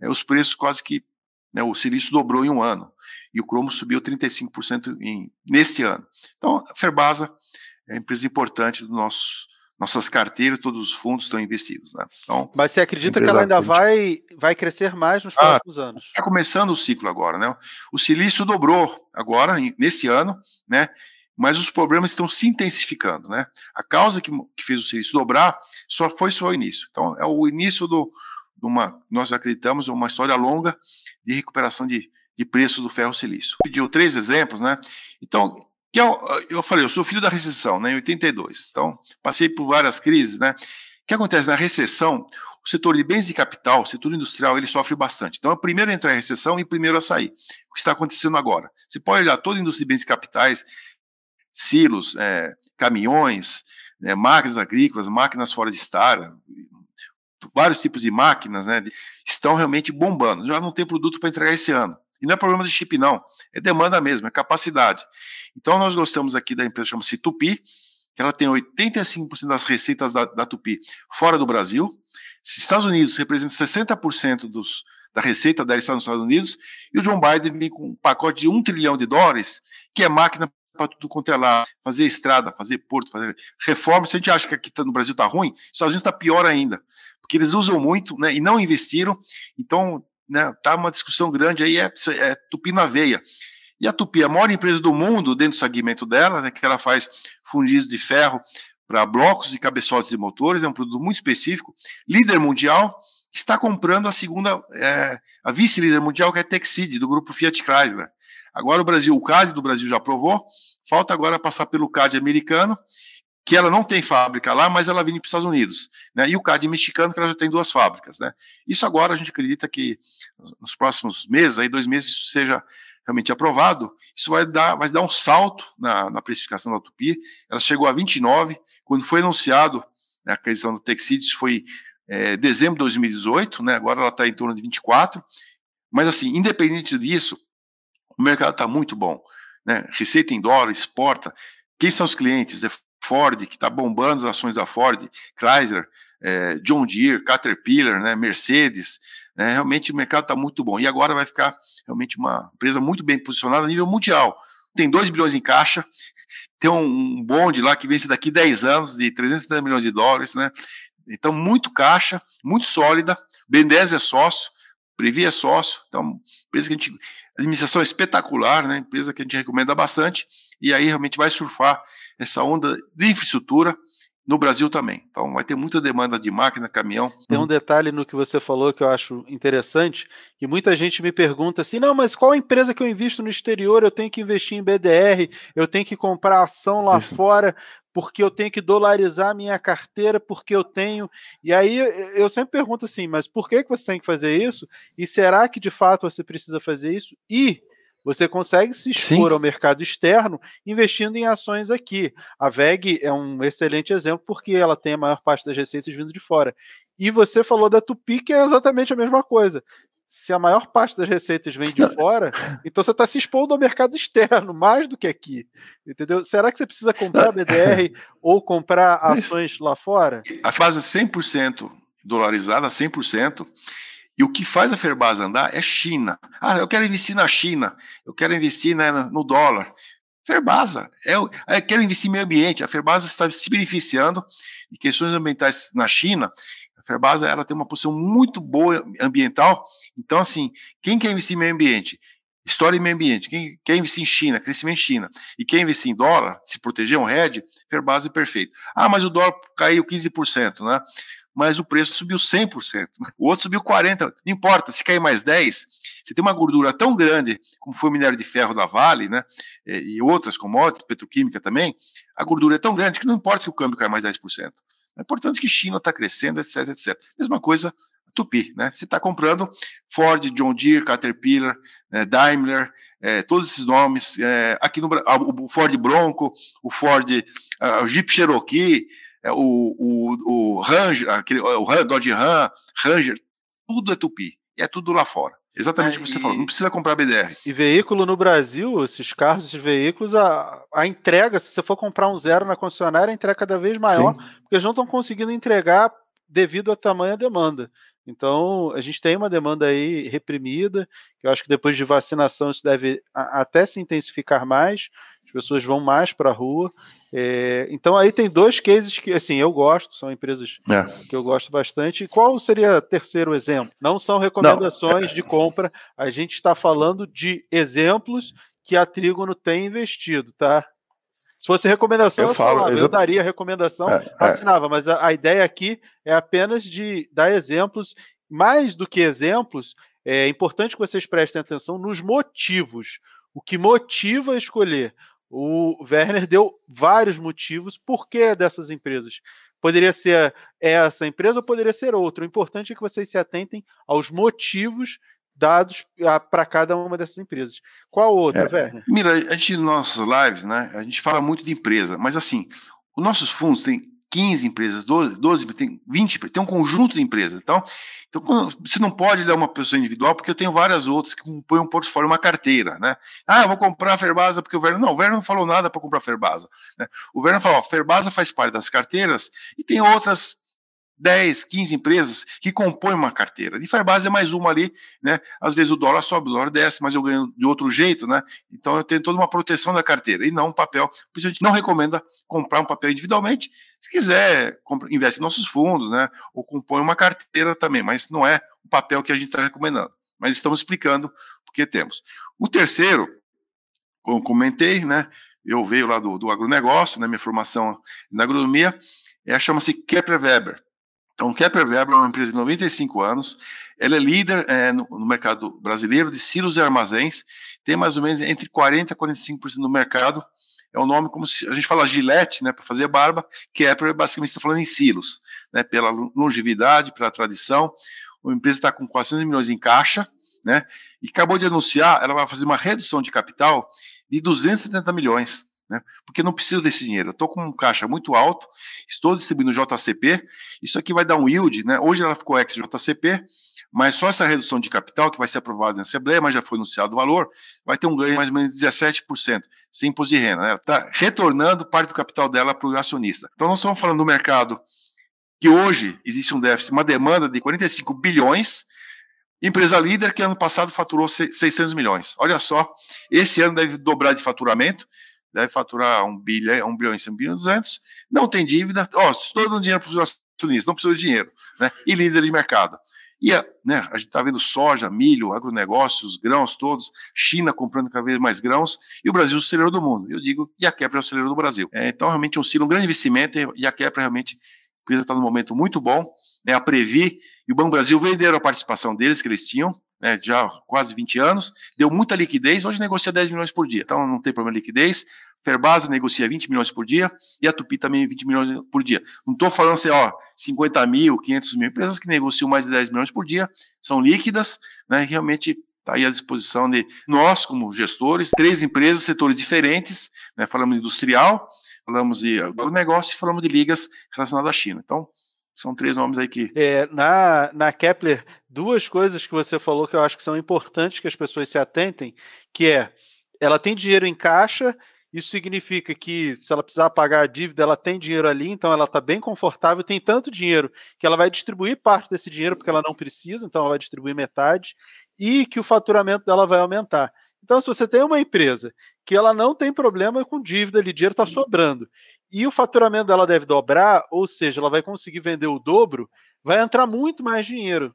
é, os preços quase que, né, o silício dobrou em um ano, e o cromo subiu 35% em, neste ano. Então, a Ferbasa é uma empresa importante do nosso, nossas carteiras, todos os fundos estão investidos. Né? Então, Mas você acredita que ela ainda vai, vai crescer mais nos ah, próximos anos? Está começando o ciclo agora. Né? O silício dobrou agora, nesse ano, né? Mas os problemas estão se intensificando. Né? A causa que, que fez o silício dobrar só foi só o início. Então, é o início do, de uma, nós acreditamos, uma história longa de recuperação de, de preço do ferro silício. Pediu três exemplos, né? Então, que eu, eu falei, eu sou filho da recessão, né, em 82. Então, passei por várias crises, né? O que acontece na recessão? O setor de bens de capital, o setor industrial, ele sofre bastante. Então, é o primeiro a entrar em recessão e o primeiro a sair. O que está acontecendo agora? Você pode olhar toda a indústria de bens de capitais, silos, é, caminhões, né, máquinas agrícolas, máquinas fora de estar, vários tipos de máquinas, né, estão realmente bombando. Já não tem produto para entregar esse ano. E não é problema de chip, não. É demanda mesmo, é capacidade. Então, nós gostamos aqui da empresa chama-se Tupi, que ela tem 85% das receitas da, da, Tupi fora do Brasil. Se Estados Unidos representa 60% dos, da receita dela está nos Estados Unidos, e o John Biden vem com um pacote de um trilhão de dólares, que é máquina para tudo quanto é lá, fazer estrada, fazer porto, fazer reforma. Se a gente acha que aqui tá, no Brasil está ruim, os Estados Unidos está pior ainda, porque eles usam muito né, e não investiram, então né, tá uma discussão grande aí, é, é tupi na veia. E a Tupi, a maior empresa do mundo dentro do segmento dela, né, que ela faz fundis de ferro para blocos e cabeçotes de motores, é um produto muito específico, líder mundial, está comprando a segunda, é, a vice-líder mundial, que é a Texid, do grupo Fiat Chrysler. Agora o Brasil, o CAD do Brasil já aprovou, falta agora passar pelo CAD americano, que ela não tem fábrica lá, mas ela vem para os Estados Unidos. Né? E o CAD mexicano, que ela já tem duas fábricas. Né? Isso agora a gente acredita que nos próximos meses, aí dois meses, isso seja realmente aprovado, isso vai dar, vai dar um salto na, na precificação da Tupi. Ela chegou a 29, quando foi anunciado né, a aquisição da Texid, foi é, dezembro de 2018, né, agora ela está em torno de 24, mas assim, independente disso, o mercado está muito bom. Né? Receita em dólar, exporta. Quem são os clientes? É Ford, que está bombando as ações da Ford, Chrysler, é, John Deere, Caterpillar, né, Mercedes, né, realmente o mercado está muito bom. E agora vai ficar realmente uma empresa muito bem posicionada a nível mundial. Tem 2 bilhões em caixa, tem um, bonde lá que vence daqui 10 anos de 370 milhões de dólares, né? Então, muito caixa, muito sólida. Ben 10 é sócio, Previ é sócio, então, empresa que a gente. Administração espetacular, né? Empresa que a gente recomenda bastante, e aí realmente vai surfar essa onda de infraestrutura no Brasil também. Então vai ter muita demanda de máquina, caminhão. Tem um detalhe no que você falou que eu acho interessante, que muita gente me pergunta assim: "Não, mas qual empresa que eu invisto no exterior? Eu tenho que investir em BDR, eu tenho que comprar ação lá Isso. fora, porque eu tenho que dolarizar a minha carteira, porque eu tenho". E aí eu sempre pergunto assim: "Mas por que que você tem que fazer isso? E será que de fato você precisa fazer isso?" E você consegue se expor Sim. ao mercado externo investindo em ações aqui. A VEG é um excelente exemplo porque ela tem a maior parte das receitas vindo de fora. E você falou da Tupi, que é exatamente a mesma coisa. Se a maior parte das receitas vem de fora, então você está se expondo ao mercado externo mais do que aqui. Entendeu? Será que você precisa comprar BDR ou comprar ações lá fora? A fase 100% dolarizada, 100%, e o que faz a Ferbasa andar é China. Ah, eu quero investir na China, eu quero investir né, no dólar. Ferbasa, é, eu quero investir em meio ambiente. A Ferbasa está se beneficiando de questões ambientais na China. A Ferbasa ela tem uma posição muito boa ambiental. Então, assim, quem quer investir em meio ambiente? História e meio ambiente. Quem quer investir em China, crescimento em China, e quer investir em dólar, se proteger um hedge, Ferbasa é perfeito. Ah, mas o dólar caiu 15%, né? mas o preço subiu 100%. O outro subiu 40%. Não importa, se cair mais 10%, você tem uma gordura tão grande, como foi o minério de ferro da Vale, né, e outras commodities, petroquímica também, a gordura é tão grande que não importa que o câmbio caia mais 10%. É importante que China está crescendo, etc, etc. Mesma coisa Tupi, né? Você está comprando Ford, John Deere, Caterpillar, né, Daimler, é, todos esses nomes. É, aqui no o Ford Bronco, o Ford, o Jeep Cherokee, é, o, o, o Ranger, aquele, o Dodge Ram, Ranger, tudo é Tupi. E é tudo lá fora. Exatamente o que você falou, não precisa comprar BDR. E veículo no Brasil, esses carros, esses veículos, a, a entrega, se você for comprar um zero na concessionária, a entrega é cada vez maior, Sim. porque eles não estão conseguindo entregar devido à tamanha demanda. Então, a gente tem uma demanda aí reprimida, que eu acho que depois de vacinação isso deve até se intensificar mais, as pessoas vão mais para a rua. É, então, aí tem dois cases que, assim, eu gosto, são empresas é. que eu gosto bastante. E qual seria o terceiro exemplo? Não são recomendações Não. de compra, a gente está falando de exemplos que a Trígono tem investido, tá? Se fosse recomendação, eu, eu, falo, falava, eu daria recomendação, é, é. assinava, mas a, a, ideia aqui é apenas de dar exemplos, mais do que exemplos, é importante que vocês prestem atenção nos motivos. O que motiva a escolher. O Werner deu vários motivos por que dessas empresas. Poderia ser essa empresa ou poderia ser outra. O importante é que vocês se atentem aos motivos dados para cada uma dessas empresas. Qual outra, é, Werner? Mira, a gente nas nossas lives, né, a gente fala muito de empresa, mas assim, os nossos fundos têm 15 empresas, 12, 12 tem 20, tem um conjunto de empresas. Então, então quando, você não pode dar uma pessoa individual, porque eu tenho várias outras que compõem um portfólio, uma carteira, né? Ah, eu vou comprar a Ferbasa porque o Werner. Não, o Werner não falou nada para comprar a Ferbasa. Né? O Werner falou: a Ferbasa faz parte das carteiras e tem outras 10, 15 empresas que compõem uma carteira. De Fairbase é mais uma ali, né? Às vezes o dólar sobe, o dólar desce, mas eu ganho de outro jeito, né? Então eu tenho toda uma proteção da carteira e não um papel. Por isso a gente não recomenda comprar um papel individualmente. Se quiser, investe em nossos fundos, né? Ou compõe uma carteira também, mas não é o papel que a gente está recomendando. Mas estamos explicando porque temos. O terceiro, como comentei, né? Eu veio lá do, do agronegócio, né? Minha formação na agronomia, é, chama-se Kepler Weber. Então, Kepler Weber é uma empresa de 95 anos, ela é líder é, no, no, mercado brasileiro de silos e armazéns, tem mais ou menos entre 40% e 45% do mercado, é um nome como se a gente fala gilete, né, para fazer barba, Kepler basicamente está falando em silos, né, pela longevidade, pela tradição, a empresa está com 400 milhões em caixa, né, e acabou de anunciar, ela vai fazer uma redução de capital de 270 milhões, né? Porque não preciso desse dinheiro. Estou com um caixa muito alto, estou distribuindo JCP, isso aqui vai dar um yield, né? Hoje ela ficou ex-JCP, mas só essa redução de capital, que vai ser aprovada na Assembleia, mas já foi anunciado o valor, vai ter um ganho de mais ou menos 17%, sem imposto de renda. Né? Está retornando parte do capital dela para o acionista. Então, nós estamos falando do mercado que hoje existe um déficit, uma demanda de 45 bilhões, empresa líder que ano passado faturou 600 milhões. Olha só, esse ano deve dobrar de faturamento, deve faturar um bilhão, bilhão e cem bilhão duzentos, não tem dívida, ó, estou dando dinheiro para os acionistas, não precisa de dinheiro, né? E líder de mercado. E a, né, a gente está vendo soja, milho, agronegócios, grãos todos, China comprando cada vez mais grãos, e o Brasil o celeiro do mundo. Eu digo, e a Kepler é o celeiro do Brasil. É, então, realmente, oscila um grande investimento, e a Kepler realmente a empresa está num momento muito bom, né, a Previ e o Banco Brasil venderam a participação deles que eles tinham, né, já quase 20 anos, deu muita liquidez, hoje negocia 10 milhões por dia, então não tem problema de liquidez. Ferbasa negocia 20 milhões por dia e a Tupi também 20 milhões por dia. Não estou falando assim, ó, 50 mil, 500 mil empresas que negociam mais de 10 milhões por dia, são líquidas, né, realmente está aí à disposição de nós, como gestores, três empresas, setores diferentes, né, falamos industrial, falamos de negócio e falamos de ligas relacionadas à China. Então, são três nomes aí que. É, na, na Kepler, duas coisas que você falou que eu acho que são importantes que as pessoas se atentem, que é ela tem dinheiro em caixa, isso significa que se ela precisar pagar a dívida, ela tem dinheiro ali, então ela está bem confortável, tem tanto dinheiro que ela vai distribuir parte desse dinheiro porque ela não precisa, então ela vai distribuir metade, e que o faturamento dela vai aumentar. Então, se você tem uma empresa que ela não tem problema com dívida, ali, dinheiro está sobrando, e o faturamento dela deve dobrar, ou seja, ela vai conseguir vender o dobro, vai entrar muito mais dinheiro.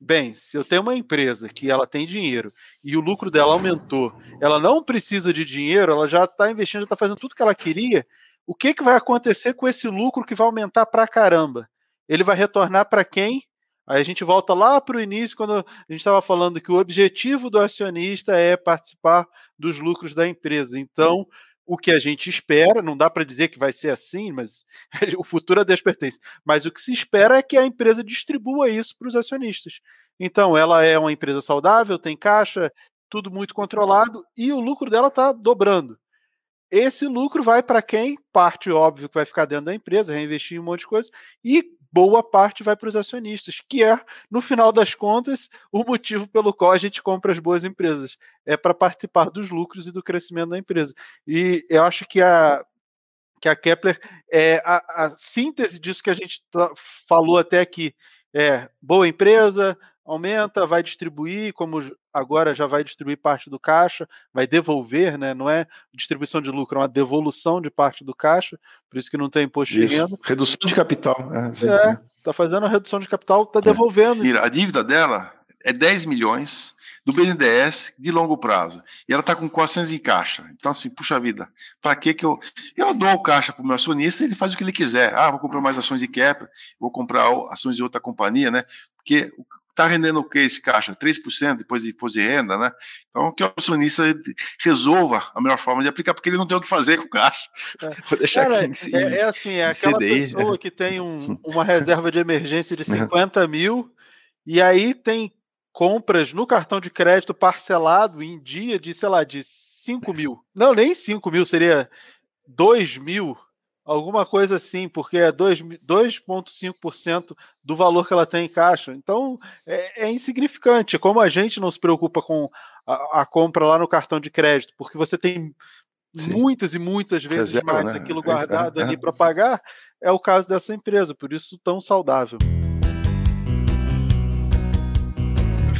Bem, se eu tenho uma empresa que ela tem dinheiro e o lucro dela aumentou, ela não precisa de dinheiro, ela já está investindo, já está fazendo tudo que ela queria, o que, que vai acontecer com esse lucro que vai aumentar para caramba? Ele vai retornar para quem? Aí a gente volta lá para o início, quando a gente estava falando que o objetivo do acionista é participar dos lucros da empresa. Então, o que a gente espera, não dá para dizer que vai ser assim, mas o futuro a Deus pertence. Mas o que se espera é que a empresa distribua isso para os acionistas. Então, ela é uma empresa saudável, tem caixa, tudo muito controlado e o lucro dela está dobrando. Esse lucro vai para quem? Parte, óbvio, que vai ficar dentro da empresa, reinvestir em um monte de coisa, e boa parte vai para os acionistas, que é, no final das contas, o motivo pelo qual a gente compra as boas empresas. É para participar dos lucros e do crescimento da empresa. E eu acho que a, que a Kepler é a, a síntese disso que a gente falou até aqui. É boa empresa, aumenta, vai distribuir, como agora já vai distribuir parte do caixa, vai devolver, né? Não é distribuição de lucro, é uma devolução de parte do caixa, por isso que não tem imposto isso. de renda. Redução de capital. É, é tá fazendo a redução de capital, tá é. devolvendo. Mira, a dívida dela é 10 milhões do BNDES de longo prazo. E ela está com 400 em caixa. Então, assim, puxa vida, para que que eu. Eu dou o caixa para o meu acionista ele faz o que ele quiser. Ah, vou comprar mais ações de Kepler, vou comprar ações de outra companhia, né? Porque Está rendendo o que esse caixa? 3% depois de imposto de renda, né? Então, que o acionista resolva a melhor forma de aplicar, porque ele não tem o que fazer com o caixa. É. Vou deixar Cara, aqui em, é, é assim, é aquela CDI. pessoa que tem um, uma reserva de emergência de 50 mil e aí tem compras no cartão de crédito parcelado em dia de, sei lá, de 5 mil. Não, nem 5 mil, seria 2 mil alguma coisa assim, porque é 2,5% do valor que ela tem em caixa. Então é, é, insignificante. Como a gente não se preocupa com a, a compra lá no cartão de crédito, porque você tem Sim. muitas e muitas vezes mais né? aquilo guardado é, ali para pagar, é o caso dessa empresa, por isso tão saudável.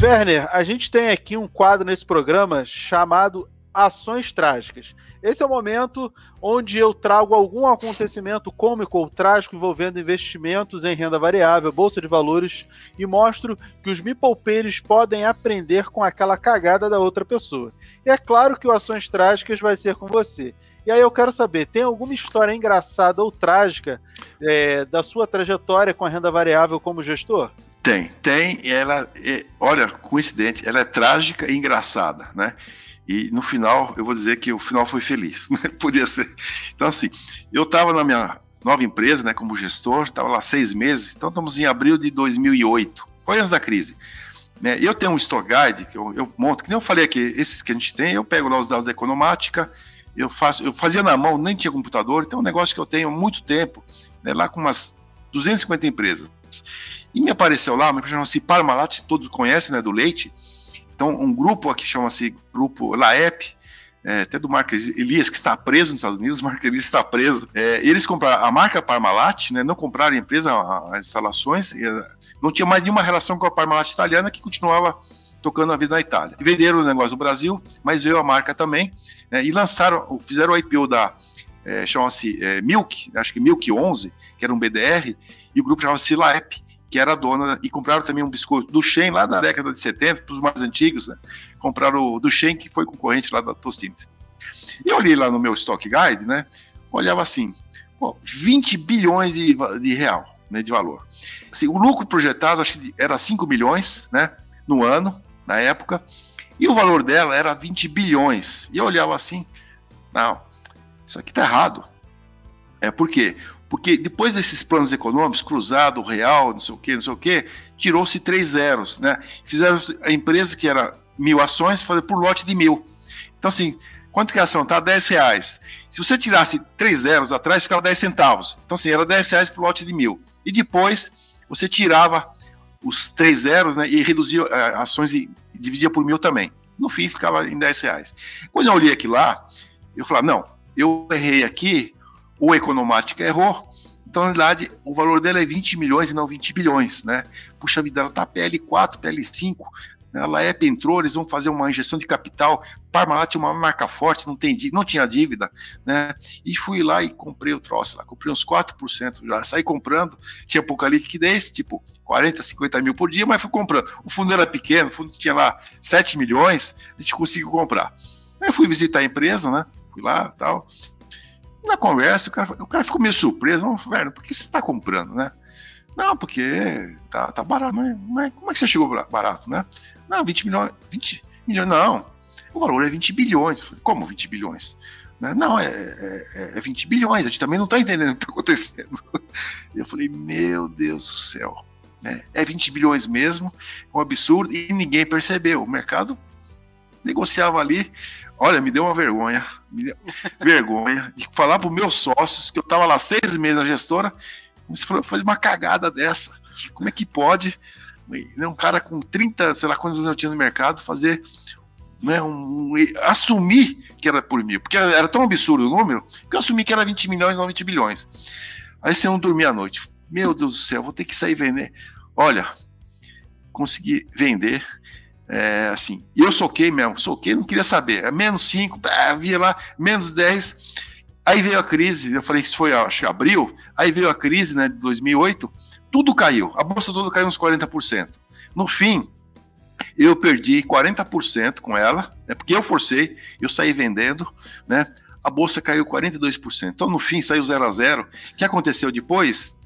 Werner, a gente tem aqui um quadro nesse programa chamado ações trágicas. Esse é o momento onde eu trago algum acontecimento cômico ou trágico envolvendo investimentos em renda variável, bolsa de valores e mostro que os me podem aprender com aquela cagada da outra pessoa. E é claro que o ações trágicas vai ser com você. E aí eu quero saber, tem alguma história engraçada ou trágica é, da sua trajetória com a renda variável como gestor? Tem, tem. Ela, é, olha, coincidente, ela é trágica e engraçada, né? E no final, eu vou dizer que o final foi feliz, né? Podia ser. Então, assim, eu estava na minha nova empresa, né, como gestor, estava lá seis meses, então estamos em abril de 2008, foi antes da crise. Né? Eu tenho um Store Guide que eu, eu monto, que nem eu falei aqui, esses que a gente tem, eu pego lá os dados da economática, eu faço, eu fazia na mão, nem tinha computador, então é um negócio que eu tenho há muito tempo, né, lá com umas 250 empresas. E me apareceu lá, uma empresa chamada Parmalat, todos conhecem, né, do leite, então, um grupo aqui chama-se Grupo LAEP, é, até do Marco Elias, que está preso nos Estados Unidos, o Marco Elias está preso. É, eles compraram a marca Parmalat, né, não compraram a empresa, as instalações, e, não tinha mais nenhuma relação com a Parmalat italiana, que continuava tocando a vida na Itália. Venderam o negócio do Brasil, mas veio a marca também, né, e lançaram, fizeram o IPO da, é, chama-se é, Milk, acho que Milk 11, que era um BDR, e o grupo chamava-se LAEP, que era dona, e compraram também um biscoito do Shen lá da década de 70, para os mais antigos, né? Compraram o do Shen, que foi concorrente lá da Tostines. E eu olhei lá no meu Stock Guide, né? Olhava assim, pô, 20 bilhões de, de real, né, de valor. Assim, o lucro projetado, acho que era 5 milhões, né, no ano, na época, e o valor dela era 20 bilhões. E eu olhava assim, não, isso aqui tá errado. É por quê? Porque depois desses planos econômicos, cruzado, real, não sei o quê, não sei o quê, tirou-se três zeros, né? Fizeram a empresa que era mil ações, fazer por lote de mil. Então, assim, quanto que a ação tá? 10 reais. Se você tirasse três zeros atrás, ficava 10 centavos. Então, assim, era 10 reais por lote de mil. E depois, você tirava os três zeros né, e reduzia uh, ações e dividia por mil também. No fim, ficava em 10 reais. Quando eu olhei aqui lá, eu falei, não, eu errei aqui, o Economática errou. Então, na verdade, o valor dela é 20 milhões e não 20 bilhões, né? Puxa vida, ela tá PL4, PL5, né? a Laep entrou, eles vão fazer uma injeção de capital, Parmalat tinha uma marca forte, não, tem, não tinha dívida, né? E fui lá e comprei o troço lá, comprei uns 4% já, saí comprando, tinha pouca liquidez, tipo 40, 50 mil por dia, mas fui comprando. O fundo era pequeno, o fundo tinha lá 7 milhões, a gente conseguiu comprar. Aí fui visitar a empresa, né? Fui lá tal. Na conversa, o cara, o cara ficou meio surpreso. Velho, por que você está comprando, né? Não, porque tá, tá barato. Mas, mas, como é que você chegou barato, né? Não, 20 milhões. 20 milhões, não. O valor é 20 bilhões. Como 20 bilhões? Né? Não, é, é, é 20 bilhões. A gente também não está entendendo o que está acontecendo. Eu falei, meu Deus do céu. Né? É 20 bilhões mesmo, é um absurdo, e ninguém percebeu. O mercado negociava ali Olha, me deu uma vergonha, deu vergonha de falar para os meus sócios que eu estava lá seis meses na gestora, foi uma cagada dessa. Como é que pode um cara com 30, sei lá quantos anos eu tinha no mercado, fazer né, um, assumir que era por mil, porque era tão absurdo o número, que eu assumi que era 20 milhões, não 20 bilhões. Aí você não dormia à noite. Meu Deus do céu, vou ter que sair vender. Olha, consegui vender. É, assim, eu soquei mesmo, soquei, não queria saber. É menos 5, é, via lá, menos 10. Aí veio a crise, eu falei que isso foi, acho que abril. Aí veio a crise, né, de 2008, tudo caiu, a bolsa toda caiu uns 40%. No fim, eu perdi 40% com ela, né, porque eu forcei, eu saí vendendo, né? A bolsa caiu 42%. Então, no fim, saiu 0 a 0. O que aconteceu depois?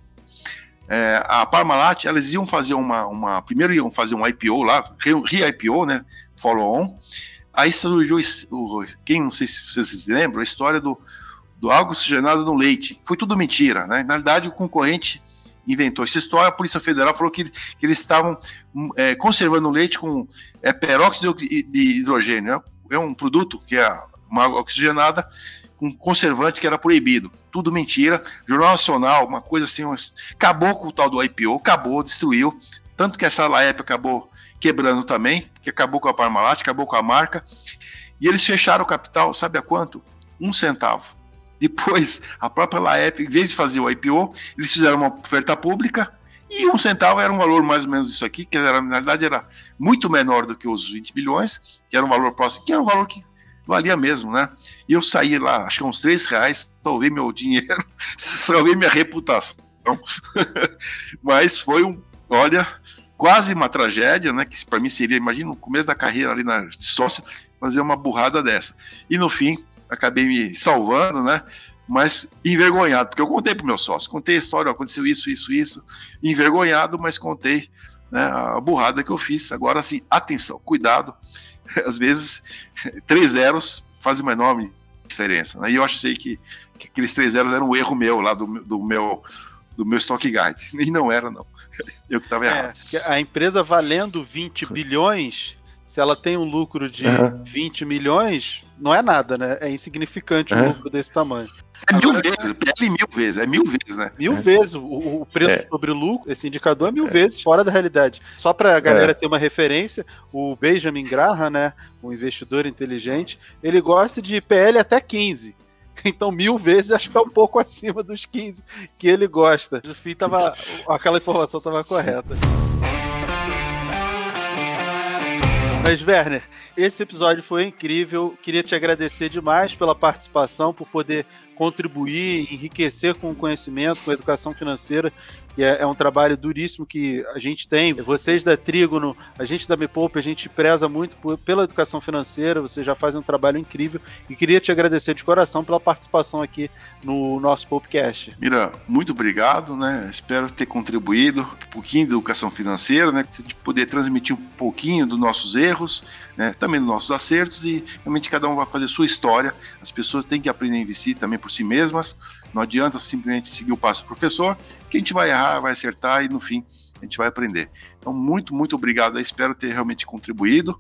É, a Parmalat, elas iam fazer uma, uma. Primeiro iam fazer um IPO lá, re-IPO, né? Follow-on. Aí surgiu, o, quem não sei se vocês lembram, a história do, do algo oxigenado no leite. Foi tudo mentira, né? Na verdade, o concorrente inventou essa história, a Polícia Federal falou que, que eles estavam é, conservando o leite com é, peróxido de hidrogênio. Né? É um produto que é uma água oxigenada com conservante que era proibido. Tudo mentira. Jornal Nacional, uma coisa assim, acabou com o tal do IPO, acabou, destruiu. Tanto que essa Laep acabou quebrando também, que acabou com a Parmalat, acabou com a marca. E eles fecharam o capital, sabe a quanto? Um centavo. Depois, a própria Laep, em vez de fazer o IPO, eles fizeram uma oferta pública e um centavo era um valor mais ou menos isso aqui, que era, na verdade era muito menor do que os 20 bilhões, que era um valor próximo, que era um valor que valia mesmo, né? E eu saí lá, acho que uns 3 reais, salvei meu dinheiro, salvei minha reputação. Mas foi um, olha, quase uma tragédia, né? Que para mim seria, imagina, no começo da carreira ali na sócio, fazer uma burrada dessa. E no fim, acabei me salvando, né? Mas envergonhado, porque eu contei para o meu sócio, contei a história, aconteceu isso, isso, isso, envergonhado, mas contei né, a burrada que eu fiz. Agora, assim, atenção, cuidado, às vezes três zeros fazem uma enorme diferença. Né? E eu achei que, que aqueles três zeros eram um erro meu lá do, do meu do meu stock guide. E não era, não. Eu que estava é, errado. A empresa valendo 20 bilhões, se ela tem um lucro de uhum. 20 milhões, não é nada, né? É insignificante uhum. um lucro desse tamanho. É mil Agora, vezes, PL mil vezes, é mil vezes, né? Mil é. vezes. O, o preço é. sobre lucro, esse indicador é mil é. vezes fora da realidade. Só para a galera é. ter uma referência, o Benjamin Graham, né, um investidor inteligente, ele gosta de PL até 15. Então, mil vezes acho que tá um pouco acima dos 15 que ele gosta. No fim, tava, aquela informação estava correta. Mas, Werner, esse episódio foi incrível. Queria te agradecer demais pela participação, por poder contribuir, enriquecer com o conhecimento, com a educação financeira, que é, é, um trabalho duríssimo que a gente tem. Vocês da Trígono, a gente da Me a gente preza muito por, pela educação financeira, vocês já fazem um trabalho incrível e queria te agradecer de coração pela participação aqui no nosso Popcast. Mira, muito obrigado, né? Espero ter contribuído um pouquinho de educação financeira, né? De poder transmitir um pouquinho dos nossos erros, né? Também dos nossos acertos e realmente cada um vai fazer sua história. As pessoas têm que aprender a investir também por si mesmas. Não adianta simplesmente seguir o passo do professor, que a gente vai errar, vai acertar e no fim a gente vai aprender. Então, muito, muito obrigado. espero ter realmente contribuído.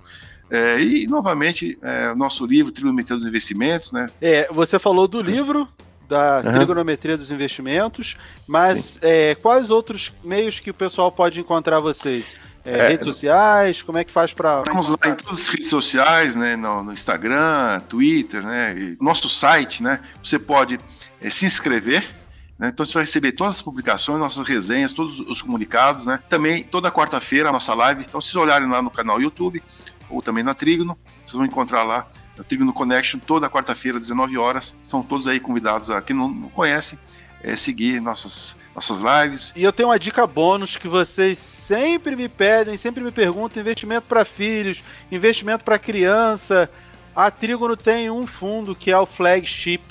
É, e, novamente, é, o nosso livro, Trigonometria dos Investimentos. Né? É, você falou do livro da uhum. trigonometria dos investimentos, mas é, quais outros meios que o pessoal pode encontrar vocês? É, é, redes sociais, como é que faz para. Estamos lá em todas as redes sociais, né? No, no Instagram, Twitter, né? nosso site, né? Você pode é, se inscrever. Né? Então você vai receber todas as publicações, nossas resenhas, todos os comunicados, né? Também toda quarta-feira a nossa live. Então, se vocês olharem lá no canal YouTube ou também na Trígono, vocês vão encontrar lá a Trígono Connection toda quarta-feira, 19 horas. São todos aí convidados a quem não, não conhece, é, seguir nossas nossas lives. E eu tenho uma dica bônus que vocês sempre me pedem, sempre me perguntam: investimento para filhos, investimento para criança. A Trígono tem um fundo que é o Flagship,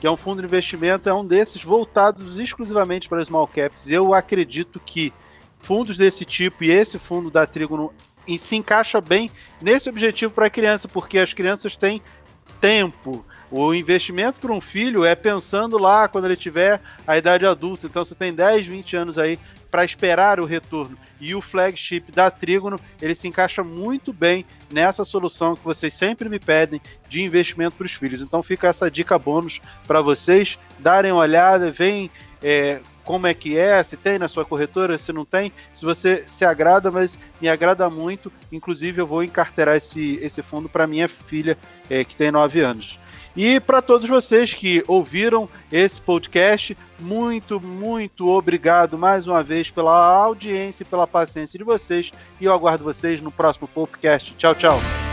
que é um fundo de investimento, é um desses voltados exclusivamente para small caps. Eu acredito que fundos desse tipo e esse fundo da Trígono se encaixa bem nesse objetivo para a criança, porque as crianças têm tempo, o investimento para um filho é pensando lá quando ele tiver a idade adulta. Então você tem 10, 20 anos aí para esperar o retorno. E o flagship da Trígono, ele se encaixa muito bem nessa solução que vocês sempre me pedem de investimento para os filhos. Então fica essa dica bônus para vocês darem uma olhada, vem é, como é que é, se tem na sua corretora, se não tem, se você se agrada, mas me agrada muito. Inclusive, eu vou encarterar esse, esse fundo para minha filha, é, que tem 9 anos. E para todos vocês que ouviram esse podcast, muito, muito obrigado mais uma vez pela audiência e pela paciência de vocês. E eu aguardo vocês no próximo podcast. Tchau, tchau.